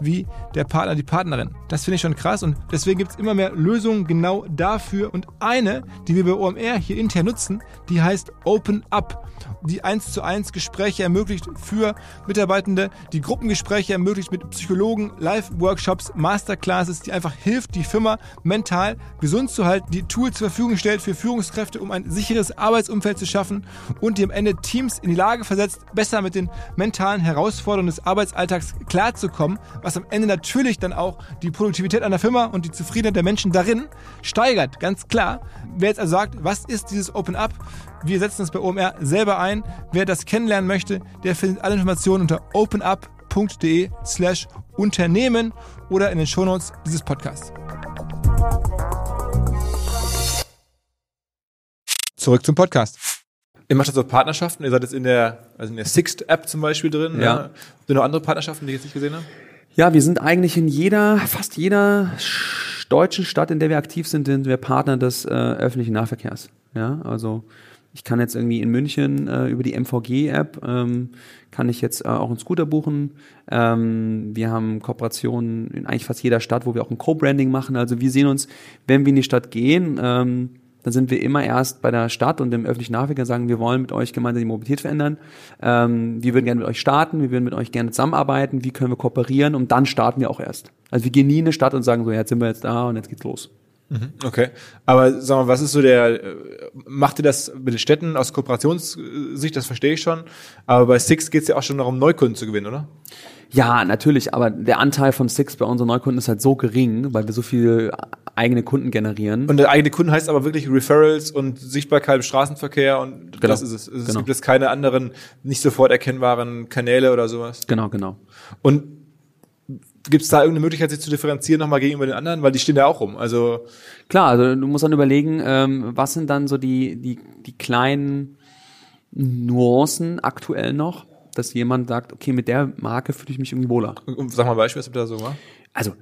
wie der Partner, die Partnerin. Das finde ich schon krass und deswegen gibt es immer mehr Lösungen genau dafür. Und eine, die wir bei OMR hier intern nutzen, die heißt Open Up, die 1 zu 1 Gespräche ermöglicht für Mitarbeitende, die Gruppengespräche ermöglicht mit Psychologen, Live-Workshops, Masterclasses, die einfach hilft, die Firma mental gesund zu halten, die Tools zur Verfügung stellt für Führungskräfte, um ein sicheres Arbeitsumfeld zu schaffen und die am Ende Teams in die Lage versetzt, besser mit den mentalen Herausforderungen des Arbeitsalltags klarzukommen, was am Ende natürlich dann auch die Produktivität einer Firma und die Zufriedenheit der Menschen darin steigert, ganz klar. Wer jetzt also sagt, was ist dieses Open Up? Wir setzen es bei OMR selber ein. Wer das kennenlernen möchte, der findet alle Informationen unter openup.de slash Unternehmen oder in den Shownotes dieses Podcasts. Zurück zum Podcast. Ihr macht also Partnerschaften, ihr seid jetzt in der, also in der Sixt App zum Beispiel drin. Ja. Habt ihr noch andere Partnerschaften, die ich jetzt nicht gesehen habe? Ja, wir sind eigentlich in jeder, fast jeder sch- deutschen Stadt, in der wir aktiv sind, sind wir Partner des äh, öffentlichen Nahverkehrs. Ja, also ich kann jetzt irgendwie in München äh, über die MVG-App ähm, kann ich jetzt äh, auch einen Scooter buchen. Ähm, wir haben Kooperationen in eigentlich fast jeder Stadt, wo wir auch ein Co-Branding machen. Also wir sehen uns, wenn wir in die Stadt gehen, ähm, dann sind wir immer erst bei der Stadt und dem öffentlichen Nahverkehr sagen, wir wollen mit euch gemeinsam die Mobilität verändern. Ähm, wir würden gerne mit euch starten, wir würden mit euch gerne zusammenarbeiten, wie können wir kooperieren und dann starten wir auch erst. Also wir gehen nie in eine Stadt und sagen so, jetzt sind wir jetzt da und jetzt geht's los. Okay. Aber sag mal, was ist so der, äh, macht ihr das mit den Städten aus Kooperationssicht, das verstehe ich schon. Aber bei Six geht es ja auch schon darum, Neukunden zu gewinnen, oder? Ja, natürlich, aber der Anteil von Six bei unseren Neukunden ist halt so gering, weil wir so viel eigene Kunden generieren. Und der eigene Kunden heißt aber wirklich Referrals und Sichtbarkeit im Straßenverkehr und Genau. das ist es. Es Genau. gibt jetzt keine anderen, nicht sofort erkennbaren Kanäle oder sowas. genau, genau. Und gibt es da irgendeine Möglichkeit, sich zu differenzieren nochmal gegenüber den anderen? Weil die stehen da auch rum. Also Klar, also du musst dann überlegen, ähm, was sind dann so die, die, die kleinen Nuancen aktuell noch, dass jemand sagt, okay, mit der Marke fühle ich mich irgendwie wohler. sag mal ein Beispiel, was ihr da so gemacht? Also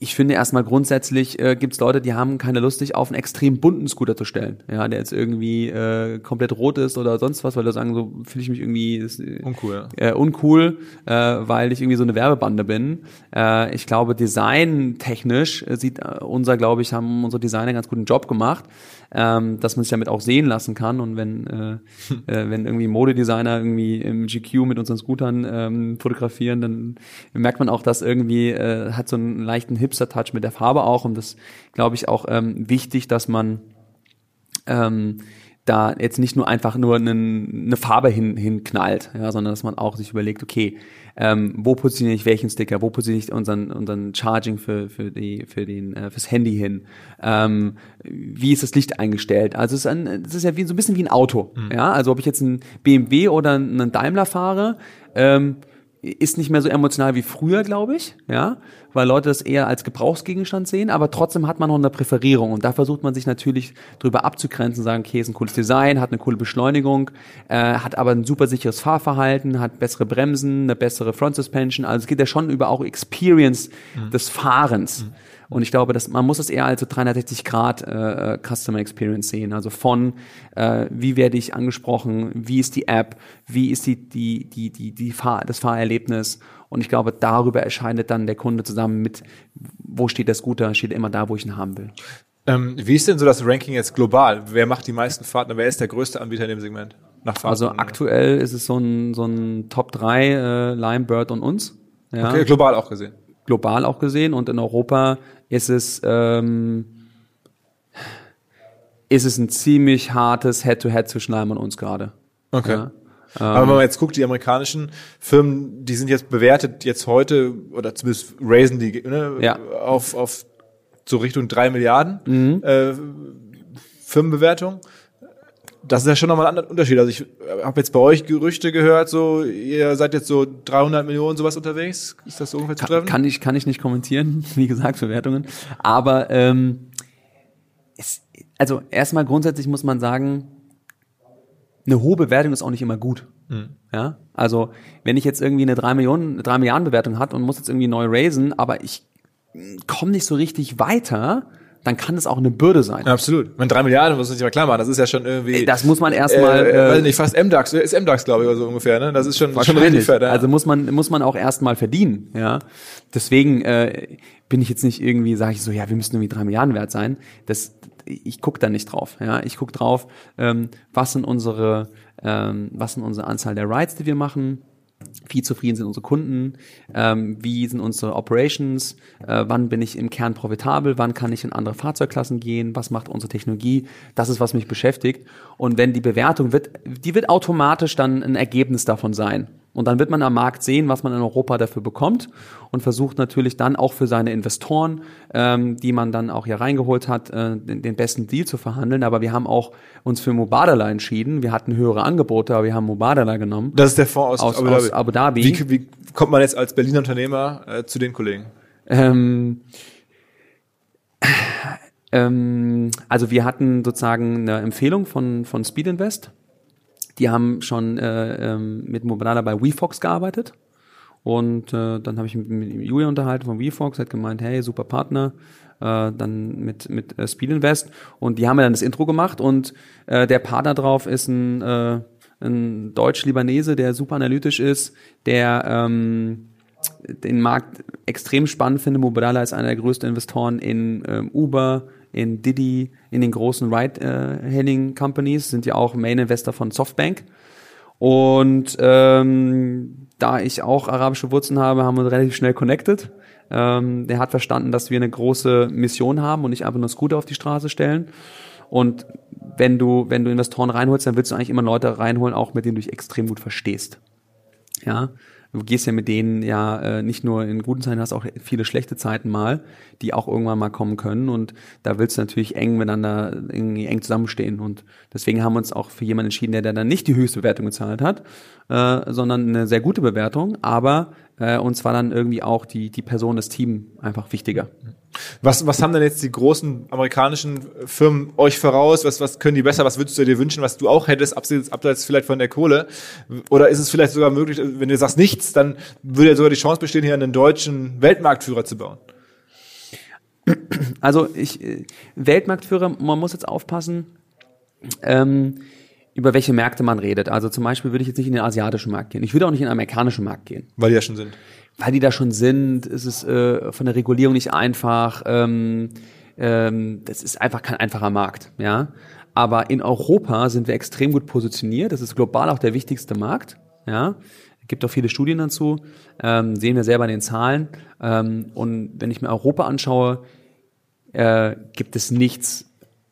ich finde erstmal grundsätzlich äh, gibt es Leute, die haben keine Lust, sich auf einen extrem bunten Scooter zu stellen. Ja, der jetzt irgendwie äh, komplett rot ist oder sonst was, weil die sagen, so fühle ich mich irgendwie das, äh, Uncool, äh, uncool, äh, weil ich irgendwie so eine Werbebande bin. Äh, ich glaube, designtechnisch sieht äh, unser, glaube ich, haben unsere Designer einen ganz guten Job gemacht, ähm, dass man sich damit auch sehen lassen kann. Und wenn äh, äh, wenn irgendwie Modedesigner irgendwie im GQ mit unseren Scootern ähm, fotografieren, dann merkt man auch, dass irgendwie äh, hat so einen leichten Hipster-Touch mit der Farbe auch. Und das glaube ich auch ähm, wichtig, dass man ähm, da jetzt nicht nur einfach nur einen, eine Farbe hin, hinknallt, ja, sondern dass man auch sich überlegt, okay, ähm, wo positioniere ich welchen Sticker, wo positioniere ich unseren, unseren Charging für, für die, für den, äh, fürs Handy hin, ähm, wie ist das Licht eingestellt? Also es ist, ein, es ist ja wie, so ein bisschen wie ein Auto, mhm. ja, also ob ich jetzt einen BMW oder einen Daimler fahre, ähm, ist nicht mehr so emotional wie früher, glaube ich, ja, weil Leute das eher als Gebrauchsgegenstand sehen, aber trotzdem hat man noch eine Präferierung und da versucht man sich natürlich drüber abzugrenzen, sagen, okay, ist ein cooles Design, hat eine coole Beschleunigung, äh, hat aber ein super sicheres Fahrverhalten, hat bessere Bremsen, eine bessere Front Suspension, also es geht ja schon über auch Experience mhm. des Fahrens. Mhm. Und ich glaube, dass man muss es eher als so 360 Grad äh, Customer Experience sehen. Also von äh, wie werde ich angesprochen, wie ist die App, wie ist die die die die die Fahr das Fahrerlebnis. Und ich glaube, darüber erscheidet dann der Kunde zusammen mit, wo steht der Scooter, steht immer da, wo ich ihn haben will. Ähm, wie ist denn so das Ranking jetzt global? Wer macht die meisten Fahrten? Wer ist der größte Anbieter in dem Segment? Nach Fahrten, also aktuell ist es so ein, so ein Top 3, äh, Lime, Bird und uns. Ja. Okay, global auch gesehen. Global auch gesehen und in Europa ist es, ähm, ist es ein ziemlich hartes Head-to-Head -Head zwischen Lime und uns gerade. Okay. Ja. Aber wenn man jetzt guckt, die amerikanischen Firmen, die sind jetzt bewertet jetzt heute, oder zumindest raisen die ne, ja. auf, auf so Richtung drei Milliarden mhm. äh, Firmenbewertung das ist ja schon nochmal ein anderer Unterschied. Also ich habe jetzt bei euch Gerüchte gehört, so ihr seid jetzt so 300 Millionen sowas unterwegs. Ist das so ungefähr zu treffen? Kann ich kann ich nicht kommentieren, wie gesagt Bewertungen. Aber ähm, es, also erstmal grundsätzlich muss man sagen, eine hohe Bewertung ist auch nicht immer gut. Mhm. Ja, also wenn ich jetzt irgendwie eine 3 Millionen, 3 Milliarden Bewertung hat und muss jetzt irgendwie neu raisen, aber ich komme nicht so richtig weiter, dann kann es auch eine Bürde sein. Absolut. Meine drei Milliarden, muss man sich mal klar machen, das ist ja schon irgendwie. Das muss man erstmal. Äh, äh, weiß nicht, fast MDAX, ist MDAX, glaube ich, oder so ungefähr, ne? Das ist schon, schon richtig fett. Ja. Also muss man, muss man auch erstmal verdienen, ja. Deswegen äh, bin ich jetzt nicht irgendwie, sage ich so, ja, wir müssen irgendwie drei Milliarden wert sein. Das, ich guck da nicht drauf, ja. Ich guck drauf, ähm, was sind unsere, ähm, was sind unsere Anzahl der Rides, die wir machen wie zufrieden sind unsere Kunden, ähm, wie sind unsere Operations, äh, wann bin ich im Kern profitabel, wann kann ich in andere Fahrzeugklassen gehen, was macht unsere Technologie, das ist, was mich beschäftigt. Und wenn die Bewertung wird, die wird automatisch dann ein Ergebnis davon sein. Und dann wird man am Markt sehen, was man in Europa dafür bekommt und versucht natürlich dann auch für seine Investoren, ähm, die man dann auch hier reingeholt hat, äh, den, den, besten Deal zu verhandeln. Aber wir haben auch uns für Mubadala entschieden. Wir hatten höhere Angebote, aber wir haben Mubadala genommen. Das ist der Fonds aus, aus, Abu, Dhabi. Aus Abu Dhabi. Wie, wie kommt man jetzt als Berliner Unternehmer äh, zu den Kollegen? Ähm, ähm, also wir hatten sozusagen eine Empfehlung von, von Speed Invest die haben schon äh, ähm, mit Mobile bei WeFox gearbeitet. Und äh, dann habe ich mit, mit Julia unterhalten von WeFox, hat gemeint, hey, super Partner, äh, dann mit, mit äh, Speed Invest. Und die haben mir dann das Intro gemacht und äh, der Partner drauf ist ein, äh, ein Deutsch-Libanese, der super analytisch ist, der ähm, den Markt extrem spannend findet. Mobile ist einer der größten Investoren in ähm, Uber, in Diddy, in den großen Ride-Hailing-Companies, sind ja auch Main-Investor von Softbank. Und ähm, da ich auch arabische Wurzeln habe, haben wir relativ schnell connected. Ähm, der hat verstanden, dass wir eine große Mission haben und nicht einfach nur Scooter auf die Straße stellen. Und wenn du, wenn du Investoren reinholst, dann willst du eigentlich immer Leute reinholen, auch mit denen du dich extrem gut verstehst. Ja, du gehst ja mit denen ja äh, nicht nur in guten Zeiten, hast auch viele schlechte Zeiten mal, die auch irgendwann mal kommen können. Und da willst du natürlich eng miteinander irgendwie eng zusammenstehen. Und deswegen haben wir uns auch für jemanden entschieden, der, der dann nicht die höchste Bewertung gezahlt hat, äh, sondern eine sehr gute Bewertung, aber äh, uns war dann irgendwie auch die, die Person, das Team einfach wichtiger. Was, was haben denn jetzt die großen amerikanischen Firmen euch voraus? Was, was können die besser? Was würdest du dir wünschen, was du auch hättest, abseits, abseits vielleicht von der Kohle? Oder ist es vielleicht sogar möglich, wenn du sagst nichts, dann würde ja sogar die Chance bestehen, hier einen deutschen Weltmarktführer zu bauen? Also ich, äh, Weltmarktführer, man muss jetzt aufpassen, ähm, über welche Märkte man redet. Also zum Beispiel würde ich jetzt nicht in den asiatischen Markt gehen. Ich würde auch nicht in den amerikanischen Markt gehen. Weil die ja schon sind weil die da schon sind, ist es äh, von der Regulierung nicht einfach. Ähm, ähm, das ist einfach kein einfacher Markt, ja. Aber in Europa sind wir extrem gut positioniert. Das ist global auch der wichtigste Markt, ja. Gibt auch viele Studien dazu, ähm, sehen wir selber in den Zahlen. Ähm, und wenn ich mir Europa anschaue, äh, gibt es nichts,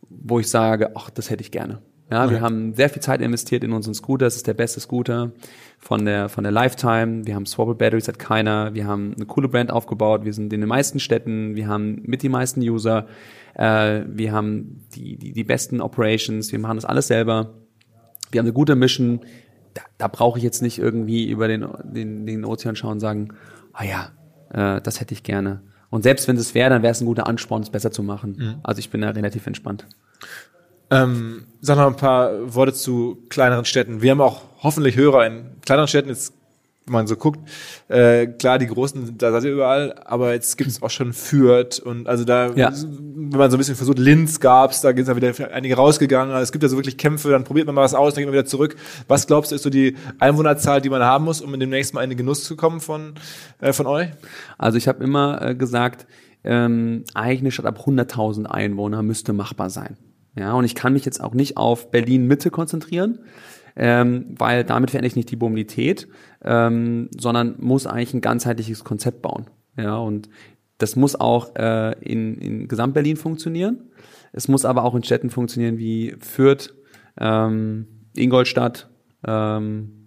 wo ich sage, ach, das hätte ich gerne. Ja, wir haben sehr viel Zeit investiert in unseren Scooter. Es ist der beste Scooter von der, von der Lifetime. Wir haben Swappable Batteries hat keiner. Wir haben eine coole Brand aufgebaut. Wir sind in den meisten Städten. Wir haben mit die meisten User. Äh, wir haben die, die, die besten Operations. Wir machen das alles selber. Wir haben eine gute Mission. Da, da brauche ich jetzt nicht irgendwie über den, den, den Ozean schauen und sagen, ah ja, äh, das hätte ich gerne. Und selbst wenn es wäre, dann wäre es ein guter Ansporn, es besser zu machen. Also ich bin da relativ entspannt. Ähm, sag noch ein paar Worte zu kleineren Städten. Wir haben auch hoffentlich Hörer in kleineren Städten. Jetzt, wenn man so guckt, äh, klar, die großen, da seid ihr überall, aber jetzt gibt es auch schon Fürth und also da, Ja. wenn man so ein bisschen versucht, Linz gab's, da sind da wieder einige rausgegangen. Also es gibt ja so wirklich Kämpfe, dann probiert man mal was aus, dann geht man wieder zurück. Was glaubst du, ist so die Einwohnerzahl, die man haben muss, um in demnächst mal in den Genuss zu kommen von, äh, von euch? Also ich habe immer äh, gesagt, ähm, eine Stadt ab 100.000 Einwohner müsste machbar sein. Ja, und ich kann mich jetzt auch nicht auf Berlin Mitte konzentrieren, ähm, weil damit verändere ich nicht die Mobilität, ähm, sondern muss eigentlich ein ganzheitliches Konzept bauen. Ja, und das muss auch äh, in, in Gesamt-Berlin funktionieren. Es muss aber auch in Städten funktionieren wie Fürth, ähm, Ingolstadt, ähm,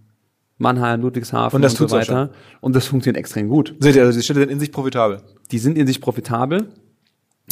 Mannheim, Ludwigshafen Und das so tut's auch weiter. Und das funktioniert extrem gut Seht ihr, also die Städte sind in sich profitabel. die sind in sich profitabel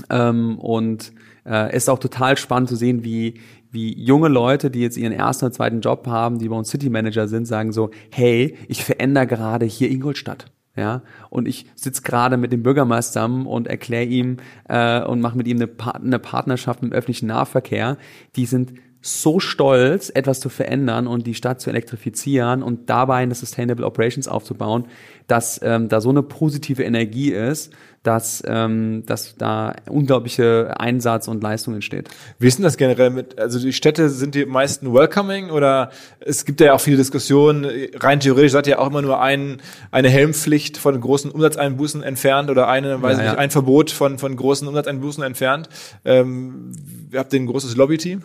ähm, und äh, ist auch total spannend zu sehen, wie wie junge Leute, die jetzt ihren ersten oder zweiten Job haben, die bei uns City Manager sind, sagen so, hey, ich verändere gerade hier Ingolstadt. Ja, und ich sitze gerade mit dem Bürgermeister und erkläre ihm äh, und mache mit ihm eine, Pa- eine Partnerschaft dem öffentlichen Nahverkehr. Die sind so stolz, etwas zu verändern und die Stadt zu elektrifizieren und dabei eine Sustainable Operations aufzubauen, dass ähm, da so eine positive Energie ist, dass, ähm, dass da unglaubliche Einsatz und Leistung entsteht. Wie ist denn das generell mit, also die Städte sind die meisten welcoming oder es gibt ja auch viele Diskussionen, rein theoretisch seid ihr auch immer nur ein, eine Helmpflicht von großen Umsatzeinbußen entfernt oder eine, weiß ich ja. nicht, ein Verbot von, von großen Umsatzeinbußen entfernt. Ähm, habt ihr ein großes Lobby-Team?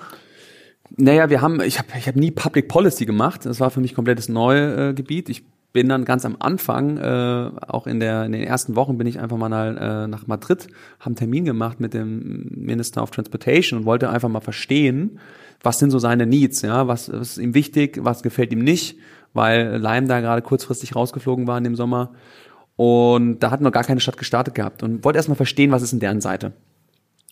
Naja, wir haben, ich habe ich hab nie Public Policy gemacht. Das war für mich komplettes neues äh, Gebiet. Ich bin dann ganz am Anfang, äh, auch in, der, in den ersten Wochen bin ich einfach mal äh, nach Madrid, haben einen Termin gemacht mit dem Minister of Transportation und wollte einfach mal verstehen, was sind so seine Needs, ja, was, was ist ihm wichtig, was gefällt ihm nicht, weil Leim da gerade kurzfristig rausgeflogen war in dem Sommer. Und da hat noch gar keine Stadt gestartet gehabt und wollte erstmal verstehen, was ist in deren Seite.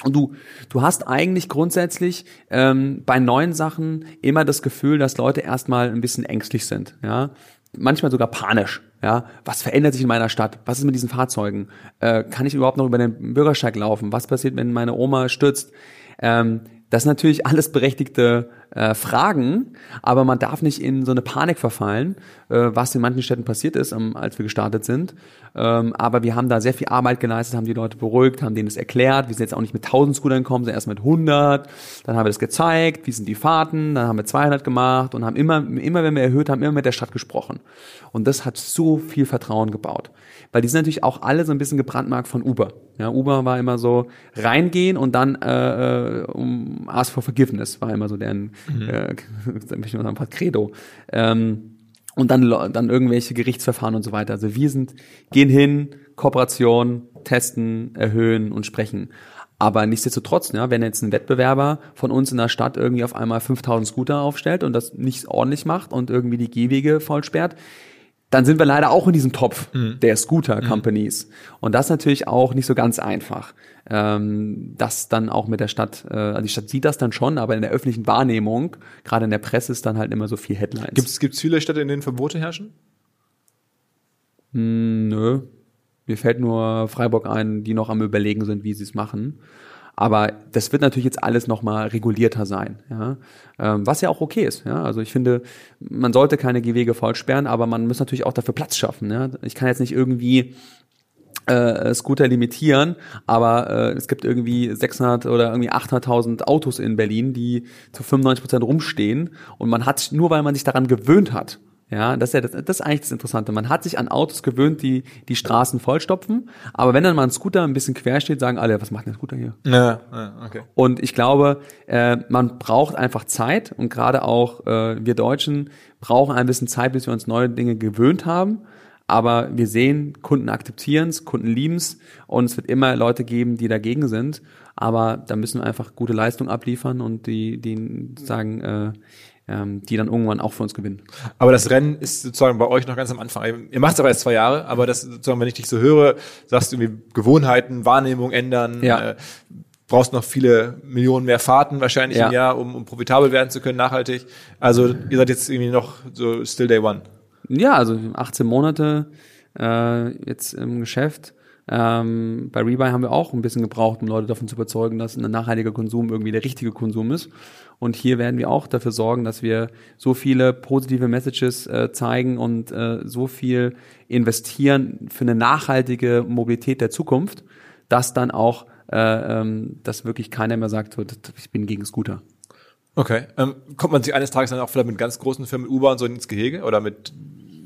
Und du, du hast eigentlich grundsätzlich ähm, bei neuen Sachen immer das Gefühl, dass Leute erstmal ein bisschen ängstlich sind, ja, manchmal sogar panisch, ja. Was verändert sich in meiner Stadt? Was ist mit diesen Fahrzeugen? Äh, kann ich überhaupt noch über den Bürgersteig laufen? Was passiert, wenn meine Oma stürzt? Ähm, das sind natürlich alles berechtigte äh, Fragen, aber man darf nicht in so eine Panik verfallen, äh, was in manchen Städten passiert ist, ähm, als wir gestartet sind. Ähm, aber wir haben da sehr viel Arbeit geleistet, haben die Leute beruhigt, haben denen das erklärt. Wir sind jetzt auch nicht mit 1000 Scootern gekommen, sondern erst mit 100. Dann haben wir das gezeigt, wie sind die Fahrten, dann haben wir 200 gemacht und haben immer, immer wenn wir erhöht haben, immer mit der Stadt gesprochen. Und das hat so viel Vertrauen gebaut. Weil die sind natürlich auch alle so ein bisschen gebrandmarkt von Uber. Ja, Uber war immer so reingehen und dann äh, äh, um ask for forgiveness war immer so deren äh, ich mal sagen, Credo. Ähm, und dann, dann irgendwelche Gerichtsverfahren und so weiter. Also wir sind, gehen hin, Kooperation, testen, erhöhen und sprechen. Aber nichtsdestotrotz, ja, wenn jetzt ein Wettbewerber von uns in der Stadt irgendwie auf einmal 5000 Scooter aufstellt und das nicht ordentlich macht und irgendwie die Gehwege voll sperrt, dann sind wir leider auch in diesem Topf der Scooter-Companies. Und das ist natürlich auch nicht so ganz einfach. Ähm, das dann auch mit der Stadt, äh, also die Stadt sieht das dann schon, aber in der öffentlichen Wahrnehmung, gerade in der Presse, ist dann halt immer so viel Headlines. Gibt es viele Städte, in denen Verbote herrschen? Nö. Mir fällt nur Freiburg ein, die noch am überlegen sind, wie sie es machen. Aber das wird natürlich jetzt alles nochmal regulierter sein, ja. Ähm, was ja auch okay ist, ja. Also ich finde, man sollte keine Gehwege voll sperren, aber man muss natürlich auch dafür Platz schaffen, ja. Ich kann jetzt nicht irgendwie äh, Scooter limitieren, aber äh, es gibt irgendwie 600 oder irgendwie 800.000 Autos in Berlin, die zu 95 Prozent rumstehen und man hat nur weil man sich daran gewöhnt hat. Ja, das ist ja das, das ist eigentlich das Interessante. Man hat sich an Autos gewöhnt, die die Straßen vollstopfen, aber wenn dann mal ein Scooter ein bisschen quer steht, sagen alle, was macht denn der Scooter hier? Ja, ja okay. Und ich glaube, äh, man braucht einfach Zeit und gerade auch äh, wir Deutschen brauchen ein bisschen Zeit, bis wir uns neue Dinge gewöhnt haben. Aber wir sehen, Kunden akzeptieren es, Kunden lieben es und es wird immer Leute geben, die dagegen sind. Aber da müssen wir einfach gute Leistung abliefern und die, die sagen, äh, ähm, die dann irgendwann auch für uns gewinnen. Aber das Rennen ist sozusagen bei euch noch ganz am Anfang. Ihr macht es aber erst zwei Jahre, aber das sozusagen, wenn ich dich so höre, sagst du irgendwie Gewohnheiten, Wahrnehmung ändern, Ja. äh, brauchst noch viele Millionen mehr Fahrten wahrscheinlich Ja. im Jahr, um, um profitabel werden zu können, nachhaltig. Also ihr seid jetzt irgendwie noch so still day one. Ja, also 18 Monate äh, jetzt im Geschäft. Ähm, bei Rebuy haben wir auch ein bisschen gebraucht, um Leute davon zu überzeugen, dass ein nachhaltiger Konsum irgendwie der richtige Konsum ist. Und hier werden wir auch dafür sorgen, dass wir so viele positive Messages äh, zeigen und äh, so viel investieren für eine nachhaltige Mobilität der Zukunft, dass dann auch äh, ähm, dass wirklich keiner mehr sagt, ich bin gegen Scooter. Okay. Ähm, kommt man sich eines Tages dann auch vielleicht mit ganz großen Firmen, Uber und so ins Gehege oder mit,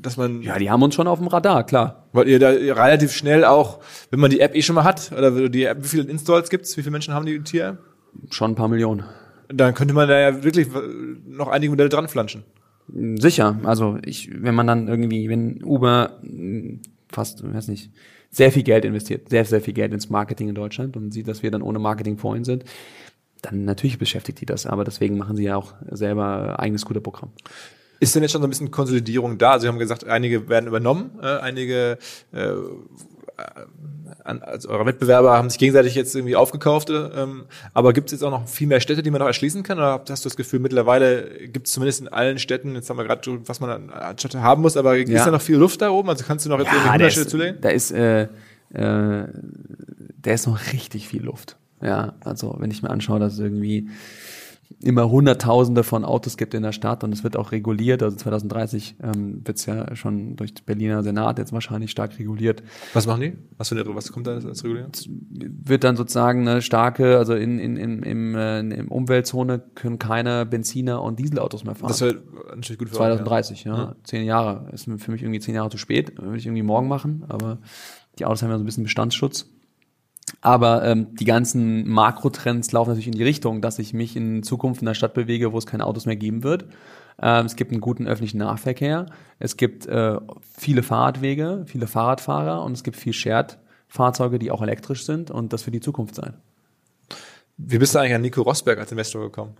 dass man, Ja, die haben uns schon auf dem Radar, klar. weil ihr da relativ schnell auch, wenn man die App eh schon mal hat, oder die App, wie viele Installs gibt's, wie viele Menschen haben die Tier? Schon ein paar Millionen. Dann könnte man da ja wirklich noch einige Modelle dran flanschen. Sicher, also ich, wenn man dann irgendwie, wenn Uber mh, fast, weiß nicht, sehr viel Geld investiert, sehr, sehr viel Geld ins Marketing in Deutschland und sieht, dass wir dann ohne Marketing vorhin sind, dann natürlich beschäftigt die das, aber deswegen machen sie ja auch selber eigenes gute Programm. Ist denn jetzt schon so ein bisschen Konsolidierung da? Sie haben gesagt, einige werden übernommen, äh, einige äh, an, also eure Wettbewerber haben sich gegenseitig jetzt irgendwie aufgekauft. Ähm, aber gibt es jetzt auch noch viel mehr Städte, die man noch erschließen kann? Oder hast du das Gefühl, mittlerweile gibt es zumindest in allen Städten, jetzt haben wir gerade, was man an, Städte haben muss, aber ist Ja. da noch viel Luft da oben? Also kannst du noch jetzt irgendwie da 100 Städte ist, zulegen? da ist, äh, äh, da ist noch richtig viel Luft. Ja, also wenn ich mir anschaue, dass irgendwie immer Hunderttausende von Autos gibt in der Stadt und es wird auch reguliert. Also 2030 ähm, wird es ja schon durch den Berliner Senat jetzt wahrscheinlich stark reguliert. Was machen die? Was, für eine, was kommt da als Regulierung? Wird dann sozusagen eine starke, also in, in, in, im, äh, in Umweltzone können keine Benziner und Dieselautos mehr fahren. Das wäre natürlich gut für euch, 2030, ja. Zehn Jahre. Ist für mich irgendwie zehn Jahre zu spät. Würde ich irgendwie morgen machen, aber die Autos haben ja so ein bisschen Bestandsschutz. Aber ähm, die ganzen Makrotrends laufen natürlich in die Richtung, dass ich mich in Zukunft in einer Stadt bewege, wo es keine Autos mehr geben wird. Ähm, es gibt einen guten öffentlichen Nahverkehr. Es gibt äh, viele Fahrradwege, viele Fahrradfahrer und es gibt viel Shared-Fahrzeuge, die auch elektrisch sind und das wird die Zukunft sein. Wie bist du eigentlich an Nico Rosberg als Investor gekommen?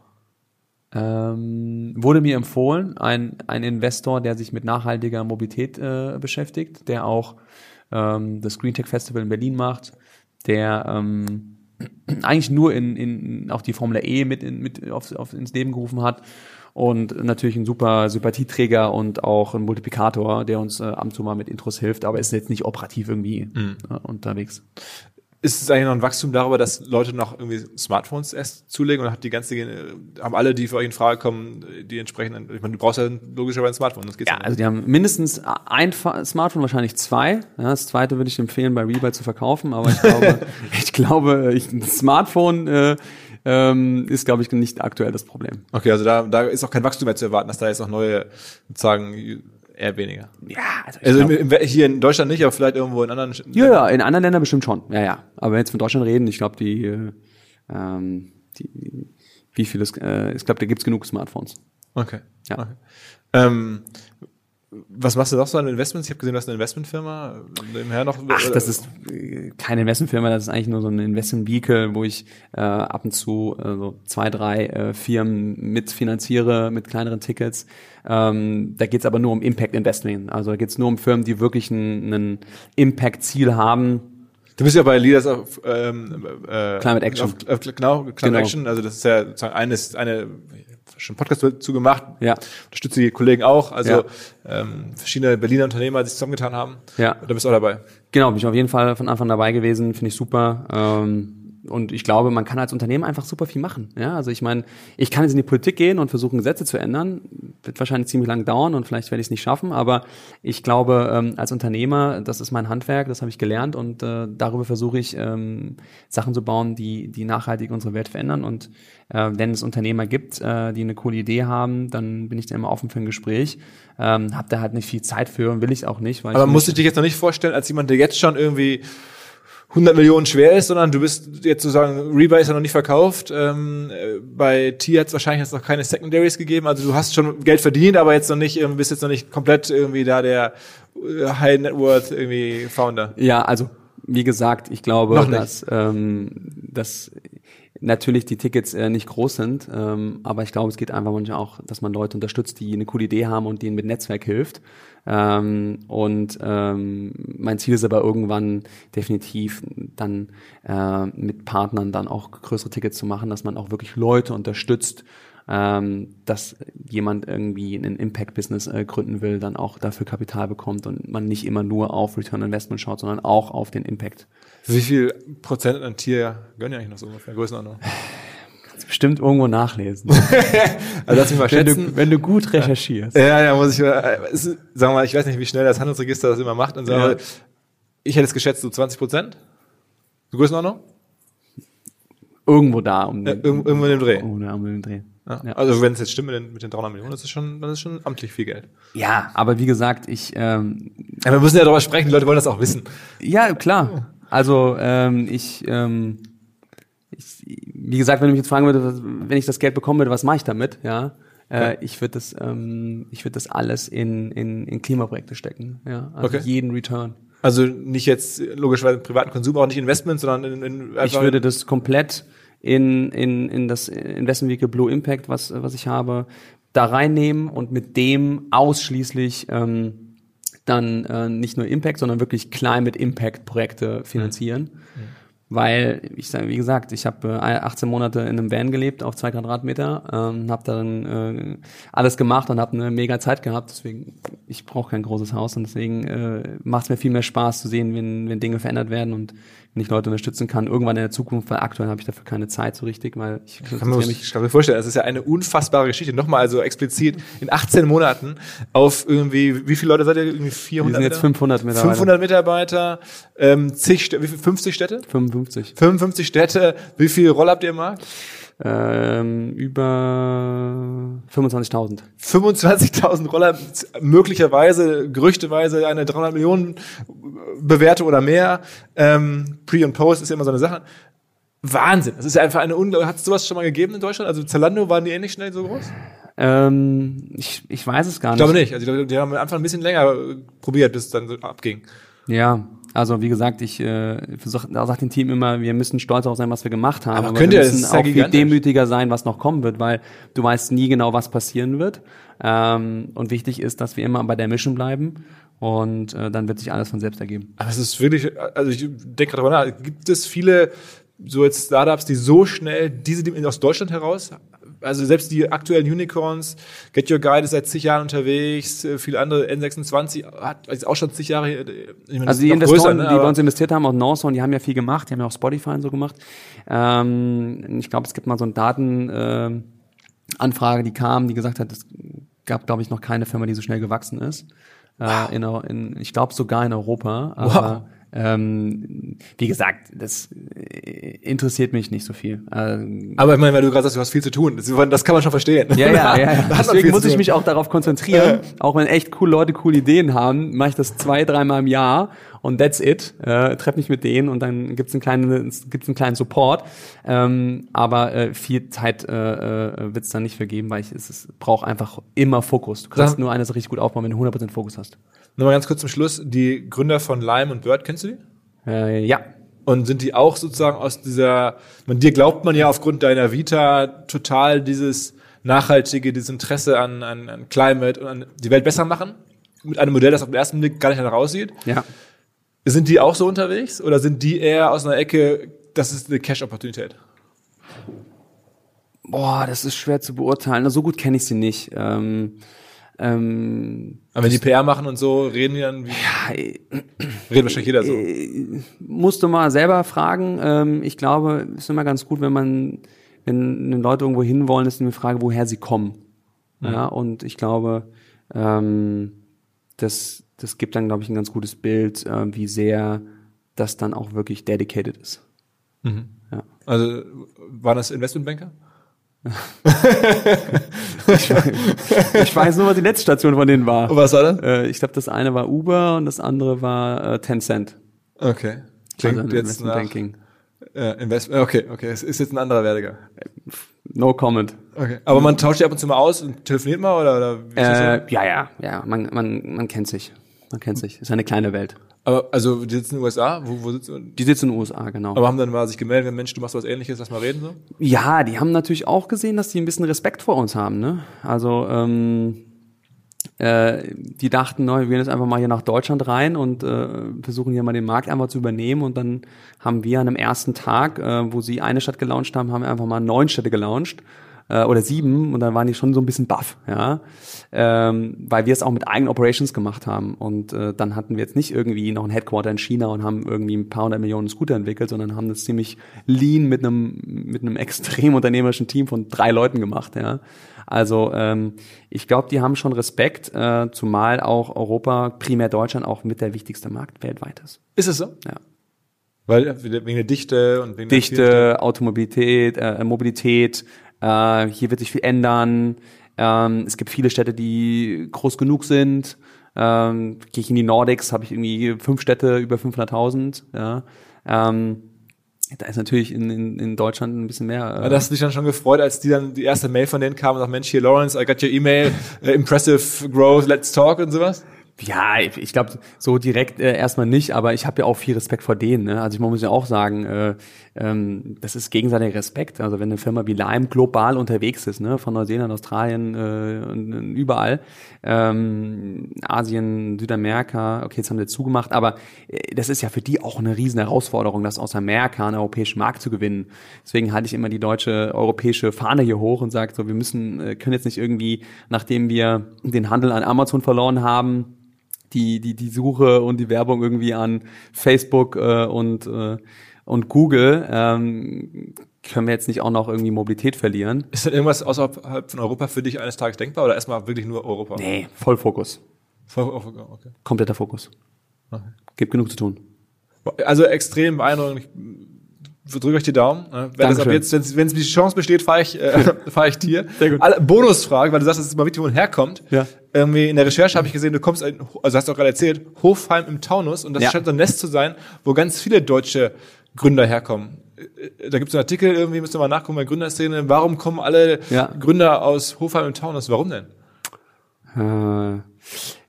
Ähm, wurde mir empfohlen, ein, ein Investor, der sich mit nachhaltiger Mobilität äh, beschäftigt, der auch ähm, das Green Tech Festival in Berlin macht, der ähm, eigentlich nur in, in auch die Formel E mit, in, mit auf, auf, ins Leben gerufen hat und natürlich ein super Sympathieträger und auch ein Multiplikator, der uns äh, ab und zu mal mit Intros hilft, aber ist jetzt nicht operativ irgendwie äh, unterwegs. Ist es eigentlich noch ein Wachstum darüber, dass Leute noch irgendwie Smartphones erst zulegen oder hat die ganze, haben alle, die für euch in Frage kommen, die entsprechenden, ich meine, du brauchst ja logischerweise ein Smartphone, das geht Ja, also die haben mindestens ein Smartphone, wahrscheinlich zwei. Ja, das zweite würde ich empfehlen, bei Rebuy zu verkaufen, aber ich glaube, ich glaube, ich, ein Smartphone äh, ähm, ist, glaube ich, nicht aktuell das Problem. Okay, also da, da ist auch kein Wachstum mehr zu erwarten, dass da jetzt noch neue, sozusagen, eher weniger. Ja, also, ich Also glaub, im, im, hier in Deutschland nicht, aber vielleicht irgendwo in anderen ja, ja, in anderen Ländern bestimmt schon. Ja, ja. Aber wenn wir jetzt von Deutschland reden, ich glaube, die, äh, ähm, die, wie viel es, äh, ich glaube, da gibt's genug Smartphones. Okay. Ja. okay. Ähm, was machst du noch so an Investments? Ich habe gesehen, du hast eine Investmentfirma. Nebenher noch. Ach, das ist äh, keine Investmentfirma, das ist eigentlich nur so ein Investment Vehicle, wo ich äh, ab und zu äh, so zwei, drei äh, Firmen mitfinanziere mit kleineren Tickets. Ähm, da geht's aber nur um Impact Investing. Also da geht's nur um Firmen, die wirklich ein, ein Impact-Ziel haben. Du bist ja bei Leaders of ähm, äh, Climate Action. Auf, auf, genau, Climate Genau. Action. Also das ist ja sozusagen eines, eine schon einen Podcast dazu gemacht. Ja. Unterstütze die Kollegen auch. Also Ja. ähm, verschiedene Berliner Unternehmer, die sich zusammengetan haben. Ja. Da bist du auch dabei. Genau, bin ich auf jeden Fall von Anfang dabei gewesen, finde ich super. Ähm, und ich glaube, man kann als Unternehmen einfach super viel machen. Ja, also ich meine, ich kann jetzt in die Politik gehen und versuchen, Gesetze zu ändern. Wird wahrscheinlich ziemlich lang dauern und vielleicht werde ich es nicht schaffen. Aber ich glaube, ähm, als Unternehmer, das ist mein Handwerk, das habe ich gelernt und äh, darüber versuche ich, ähm, Sachen zu bauen, die, die nachhaltig unsere Welt verändern. Und äh, wenn es Unternehmer gibt, äh, die eine coole Idee haben, dann bin ich da immer offen für ein Gespräch. Ähm, hab da halt nicht viel Zeit für und will ich auch nicht. Weil Aber ich musst du dich jetzt noch nicht vorstellen, als jemand, der jetzt schon irgendwie 100 Millionen schwer ist, sondern du bist jetzt sozusagen, Rebuy ist ja noch nicht verkauft. Ähm, äh, bei T hat es wahrscheinlich jetzt noch keine Secondaries gegeben. Also du hast schon Geld verdient, aber jetzt noch nicht, ähm, bist jetzt noch nicht komplett irgendwie da der äh, High Net Worth irgendwie Founder. Ja, also wie gesagt, ich glaube, dass, ähm, dass natürlich die Tickets äh, nicht groß sind, ähm, aber ich glaube, es geht einfach manchmal auch, dass man Leute unterstützt, die eine coole Idee haben und denen mit Netzwerk hilft. Ähm, und ähm, mein Ziel ist aber irgendwann definitiv dann äh, mit Partnern dann auch größere Tickets zu machen, dass man auch wirklich Leute unterstützt, ähm, dass jemand irgendwie ein Impact-Business äh, gründen will, dann auch dafür Kapital bekommt und man nicht immer nur auf Return Investment schaut, sondern auch auf den Impact. Wie viel Prozent an Tier gönnen ja eigentlich noch so ungefähr? Größenordnung. Kannst du bestimmt irgendwo nachlesen, Also lass mich mal wenn, schätzen. du, wenn du gut recherchierst. Ja, ja, muss ich mal, äh, ist- sagen wir mal, ich weiß nicht, wie schnell das Handelsregister das immer macht und so, Ja. aber ich hätte es geschätzt, so 20 Prozent. Größenordnung? Irgendwo da um Ja, irgendwo- irgendwo in dem Dreh. Irgendwo da um den Dreh. Ja. Ja. Also wenn es jetzt stimmt mit den, mit den 300 Millionen, das ist schon, das ist schon amtlich viel Geld. Ja, aber wie gesagt, ich ähm, Ja, wir müssen ja darüber sprechen, die Leute wollen das auch wissen. Ja, klar. Also ähm, ich, ähm, ich, wie gesagt, wenn du mich jetzt fragen würdest, wenn ich das Geld bekommen würde, was mache ich damit? Ja, äh, ich würde das, ähm, ich würde das alles in, in, in Klimaprojekte stecken. Ja, also Okay. jeden Return. Also nicht jetzt logischerweise im privaten Konsum, auch nicht Investment, sondern in, in Ich würde das komplett in, in, in das Investment Vehicle Blue Impact, was, was ich habe, da reinnehmen und mit dem ausschließlich ähm, dann äh, nicht nur Impact, sondern wirklich Climate Impact Projekte finanzieren. Weil, ich sage, wie gesagt, ich habe äh, 18 Monate in einem Van gelebt auf zwei Quadratmeter, ähm, habe dann äh, alles gemacht und habe eine mega Zeit gehabt. Deswegen, ich brauche kein großes Haus und deswegen äh, macht es mir viel mehr Spaß zu sehen, wenn, wenn Dinge verändert werden und wenn ich Leute unterstützen kann, irgendwann in der Zukunft, weil aktuell habe ich dafür keine Zeit so richtig, weil ich kann, man, konzentriere mich ich kann mir vorstellen, das ist ja eine unfassbare Geschichte. Nochmal also explizit in 18 Monaten auf irgendwie, wie viele Leute seid ihr? Irgendwie Wir 400 sind jetzt 500 Mitarbeiter. 500 Mitarbeiter, ähm, zig, Städte, wie viel, 50 Städte? 55. 55 Städte. Wie viel Roll habt ihr im Markt? Ähm, über 25.000. 25.000 Roller, möglicherweise, gerüchteweise eine 300 Millionen Bewertung oder mehr. Ähm, Pre und Post ist ja immer so eine Sache. Wahnsinn. Das ist ja einfach eine unglaubliche. Hat es sowas schon mal gegeben in Deutschland? Also Zalando waren die ähnlich schnell so groß? Ähm, ich, ich weiß es gar Ich nicht. glaube nicht. Also die, die haben am Anfang ein bisschen länger probiert, bis es dann so abging. Ja, also wie gesagt, ich äh, versuch, da sagt dem Team immer, wir müssen stolz darauf sein, was wir gemacht haben. Aber könnt wir ihr, müssen auch viel demütiger sein, was noch kommen wird, weil du weißt nie genau, was passieren wird. Ähm, und wichtig ist, dass wir immer bei der Mission bleiben und äh, dann wird sich alles von selbst ergeben. Aber es ist wirklich, also ich denke gerade darüber nach, gibt es viele so jetzt Startups, die so schnell diese die aus Deutschland heraus, also selbst die aktuellen Unicorns, Get Your Guide ist seit zig Jahren unterwegs, äh, viele andere, N26 hat ist auch schon zig Jahre, äh, ich meine, Also die Investoren, größer, ne, die bei uns investiert haben, auch Northzone, die haben ja viel gemacht, die haben ja auch Spotify und so gemacht. Ähm, ich glaube, es gibt mal so eine Datenanfrage, äh, die kam, die gesagt hat, es gab, glaube ich, noch keine Firma, die so schnell gewachsen ist. Äh, in, Eu- in, ich glaube sogar in Europa. Aber ähm, wie gesagt, das äh, interessiert mich nicht so viel. Ähm, aber ich meine, weil du gerade sagst, du hast viel zu tun, das, kann man schon verstehen. ja, ja, ja. ja. Deswegen muss ich mich auch darauf konzentrieren. Auch wenn echt coole Leute coole Ideen haben, mache ich das zwei, dreimal im Jahr und that's it. Äh, treff mich mit denen und dann gibt's einen kleinen, gibt's einen kleinen Support. Ähm, aber äh, viel Zeit äh, äh, wird's dann nicht vergeben, weil ich es, es braucht einfach immer Fokus. Du kannst Sag- nur eine Sache richtig gut aufbauen, wenn du 100% Fokus hast. Nochmal ganz kurz zum Schluss, die Gründer von Lime und Bird, kennst du die? Äh, ja. Und sind die auch sozusagen aus dieser, man, dir glaubt man ja aufgrund deiner Vita total dieses nachhaltige, dieses Interesse an, an, an Climate und an die Welt besser machen? Mit einem Modell, das auf den ersten Blick gar nicht danach aussieht. Ja. Sind die auch so unterwegs oder sind die eher aus einer Ecke, das ist eine Cash-Opportunität? Boah, das ist schwer zu beurteilen. So gut kenne ich sie nicht. Ähm, ähm, Aber wenn die PR machen und so, reden die dann, wie, ja, redet wahrscheinlich jeder so. musst du mal selber fragen. Ähm, ich glaube, es ist immer ganz gut, wenn man, wenn, wenn Leute irgendwo hinwollen, ist eine Frage, woher sie kommen. Ja, und ich glaube, ähm, das, das gibt dann, glaube ich, ein ganz gutes Bild, äh, wie sehr das dann auch wirklich dedicated ist. Ja. Also, waren das Investmentbanker? Ich weiß nur, was die letzte Station von denen war. Und was war das? Äh, ich glaube, das eine war Uber und das andere war äh, Tencent. Okay. Klingt also jetzt Investment nach- Banking. Äh, Invest okay, okay. Es ist jetzt ein anderer Werdegang. No comment. Okay. Aber man tauscht die ab und zu mal aus und telefoniert mal oder, oder? Äh, ja, ja, ja, man, man, man kennt sich. Man kennt sich. Ist eine kleine Welt. Aber also die sitzen in den USA, wo, wo sitzen Die sitzen in den USA, genau. aber haben dann mal sich gemeldet, Mensch, du machst was ähnliches, lass mal reden so? Ja, die haben natürlich auch gesehen, dass die ein bisschen Respekt vor uns haben. Ne? Also ähm, äh, die dachten, ne, wir gehen jetzt einfach mal hier nach Deutschland rein und äh, versuchen hier mal den Markt einfach zu übernehmen. Und dann haben wir an einem ersten Tag, äh, wo sie eine Stadt gelauncht haben, haben wir einfach mal neun Städte gelauncht äh, oder sieben und dann waren die schon so ein bisschen baff, ja, ähm, weil wir es auch mit eigenen Operations gemacht haben und äh, dann hatten wir jetzt nicht irgendwie noch ein Headquarter in China und haben irgendwie ein paar hundert Millionen Scooter entwickelt, sondern haben das ziemlich lean mit einem mit einem extrem unternehmerischen Team von drei Leuten gemacht, ja. Also ähm, ich glaube, die haben schon Respekt, äh, zumal auch Europa, primär Deutschland, auch mit der wichtigste Markt weltweit ist. Ist es so? Ja. Weil äh, wegen der Dichte und wegen der Dichte, Automobilität, äh, Mobilität, äh, hier wird sich viel ändern. Ähm, es gibt viele Städte, die groß genug sind. Ähm, Gehe ich in die Nordics, habe ich irgendwie fünf Städte über 500.000. Ja. Ähm, da ist natürlich in, in, in Deutschland ein bisschen mehr. Aber das hast du dich dann schon gefreut, als die dann die erste Mail von denen kam und sagt, Mensch, hier Lawrence, I got your email, äh, impressive growth, let's talk und sowas? Ja, ich, ich glaube, so direkt äh, erstmal nicht, aber ich habe ja auch viel Respekt vor denen. Ne? Also ich muss ja auch sagen, äh, ähm, das ist gegenseitiger Respekt. Also wenn eine Firma wie Lime global unterwegs ist, ne? von Neuseeland, Australien äh, überall, ähm, Asien, Südamerika, okay, jetzt haben sie zugemacht, aber äh, das ist ja für die auch eine riesen Herausforderung, das aus Amerika einen europäischen Markt zu gewinnen. Deswegen halte ich immer die deutsche europäische Fahne hier hoch und sage so, wir müssen, äh, können jetzt nicht irgendwie, nachdem wir den Handel an Amazon verloren haben, die, die, die Suche und die Werbung irgendwie an Facebook äh, und, äh, und Google, ähm, können wir jetzt nicht auch noch irgendwie Mobilität verlieren. Ist denn irgendwas außerhalb von Europa für dich eines Tages denkbar oder erstmal wirklich nur Europa? Nee, Vollfokus. Voll- Okay. Kompletter Fokus. Gibt genug zu tun. Also extrem beeindruckend. Ich drücke euch die Daumen. ne? Wenn es die Chance besteht, fahre ich, äh, fahre ich dir. Sehr gut. Alle, Bonusfrage, weil du sagst, es ist immer wichtig, wo man herkommt. Ja. Irgendwie in der Recherche habe ich gesehen, du kommst, also hast du auch gerade erzählt, Hofheim im Taunus und das Ja. scheint so ein Nest zu sein, wo ganz viele deutsche Gründer herkommen. Äh, Da gibt es einen Artikel, irgendwie müsst ihr mal nachgucken bei Gründerszene. Warum kommen alle Ja. Gründer aus Hofheim im Taunus? Warum denn? Äh,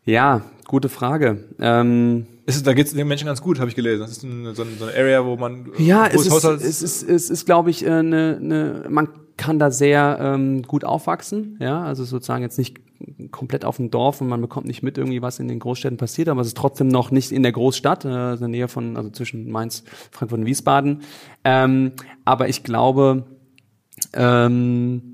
ja, gute Frage. Ähm, Ist da geht es den Menschen ganz gut, habe ich gelesen. Das ist ein, so, ein, so eine Area, wo man Ja, es ist, Haushalts- es ist, es ist, glaube ich, eine, äh, ne, man kann da sehr ähm, gut aufwachsen, ja, also sozusagen jetzt nicht komplett auf dem Dorf und man bekommt nicht mit irgendwie, was in den Großstädten passiert, aber es ist trotzdem noch nicht in der Großstadt, äh, in der Nähe von, also zwischen Mainz, Frankfurt und Wiesbaden. Ähm, aber ich glaube, ähm,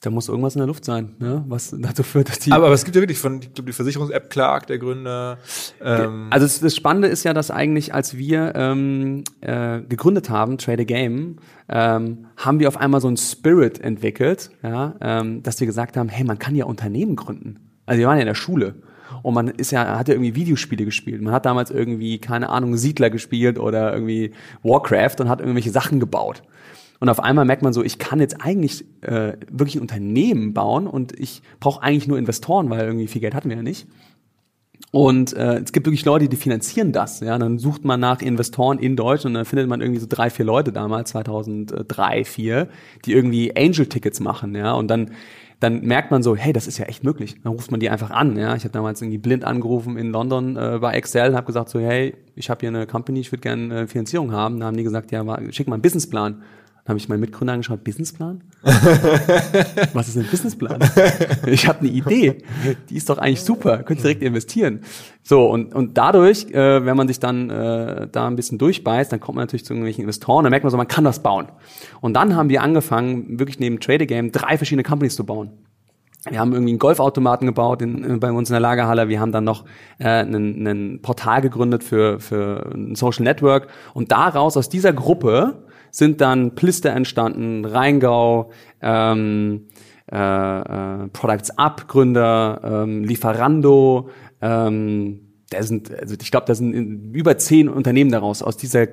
da muss irgendwas in der Luft sein, ne? was dazu führt, dass die aber, aber es gibt ja wirklich von, ich glaube, die Versicherungs-App Clark, der Gründer. Ähm, Also das, das Spannende ist ja, dass eigentlich, als wir ähm, äh, gegründet haben, Trade a Game, ähm, haben wir auf einmal so einen Spirit entwickelt, ja, ähm, dass wir gesagt haben, hey, man kann ja Unternehmen gründen. Also wir waren ja in der Schule und man ist ja, hat ja irgendwie Videospiele gespielt. Man hat damals irgendwie, keine Ahnung, Siedler gespielt oder irgendwie Warcraft und hat irgendwelche Sachen gebaut. Und auf einmal merkt man so, ich kann jetzt eigentlich äh, wirklich ein Unternehmen bauen und ich brauche eigentlich nur Investoren, weil irgendwie viel Geld hatten wir ja nicht. Und äh, es gibt wirklich Leute, die finanzieren das. Ja, dann sucht man nach Investoren in Deutschland und dann findet man irgendwie so drei, vier Leute damals, 2003, vier, die irgendwie Angel-Tickets machen. Ja, und dann dann merkt man so, hey, das ist ja echt möglich. Dann ruft man die einfach an. Ja, ich habe damals irgendwie blind angerufen in London äh, bei Excel, habe gesagt so, hey, ich habe hier eine Company, ich würde gerne äh, Finanzierung haben. Dann haben die gesagt, ja, schick mal einen Businessplan. Dann habe ich meinen Mitgründer angeschaut, Businessplan? Was ist ein Businessplan? Ich habe eine Idee. Die ist doch eigentlich super. Könnt direkt investieren. So, und, und dadurch, äh, wenn man sich dann äh, da ein bisschen durchbeißt, dann kommt man natürlich zu irgendwelchen Investoren, dann merkt man so, man kann das bauen. Und dann haben wir angefangen, wirklich neben Trade Game drei verschiedene Companies zu bauen. Wir haben irgendwie einen Golfautomaten gebaut in, äh, bei uns in der Lagerhalle. Wir haben dann noch äh, einen Portal gegründet für, für ein Social Network. Und daraus, aus dieser Gruppe, sind dann Plister entstanden, Rheingau, ähm, äh, äh, Products Up Gründer, ähm, Lieferando. Ähm, da sind, also ich glaube, da sind in- über zehn Unternehmen daraus aus dieser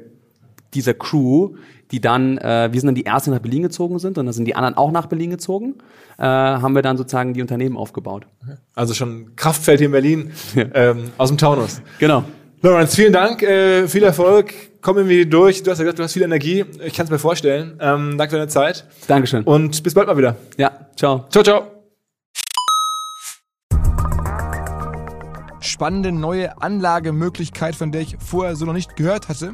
dieser Crew, die dann, äh, wir sind dann die ersten nach Berlin gezogen sind und dann sind die anderen auch nach Berlin gezogen, äh, haben wir dann sozusagen die Unternehmen aufgebaut. also schon Kraftfeld hier in Berlin, ähm, aus dem Taunus. Genau. Lorenz, vielen Dank, äh, viel Erfolg, komm irgendwie durch. Du hast ja gesagt, du hast viel Energie. Ich kann es mir vorstellen. Ähm, danke für deine Zeit. Dankeschön. Und bis bald mal wieder. Ja, ciao. Ciao, ciao. Spannende neue Anlagemöglichkeit, von der ich vorher so noch nicht gehört hatte.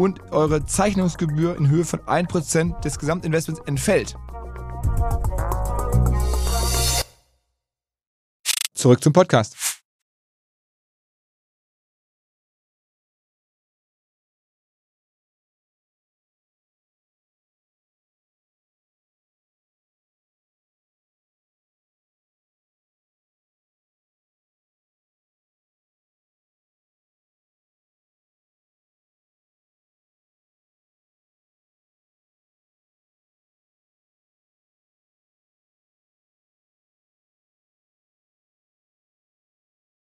und eure Zeichnungsgebühr in Höhe von 1% des Gesamtinvestments entfällt. Zurück zum Podcast.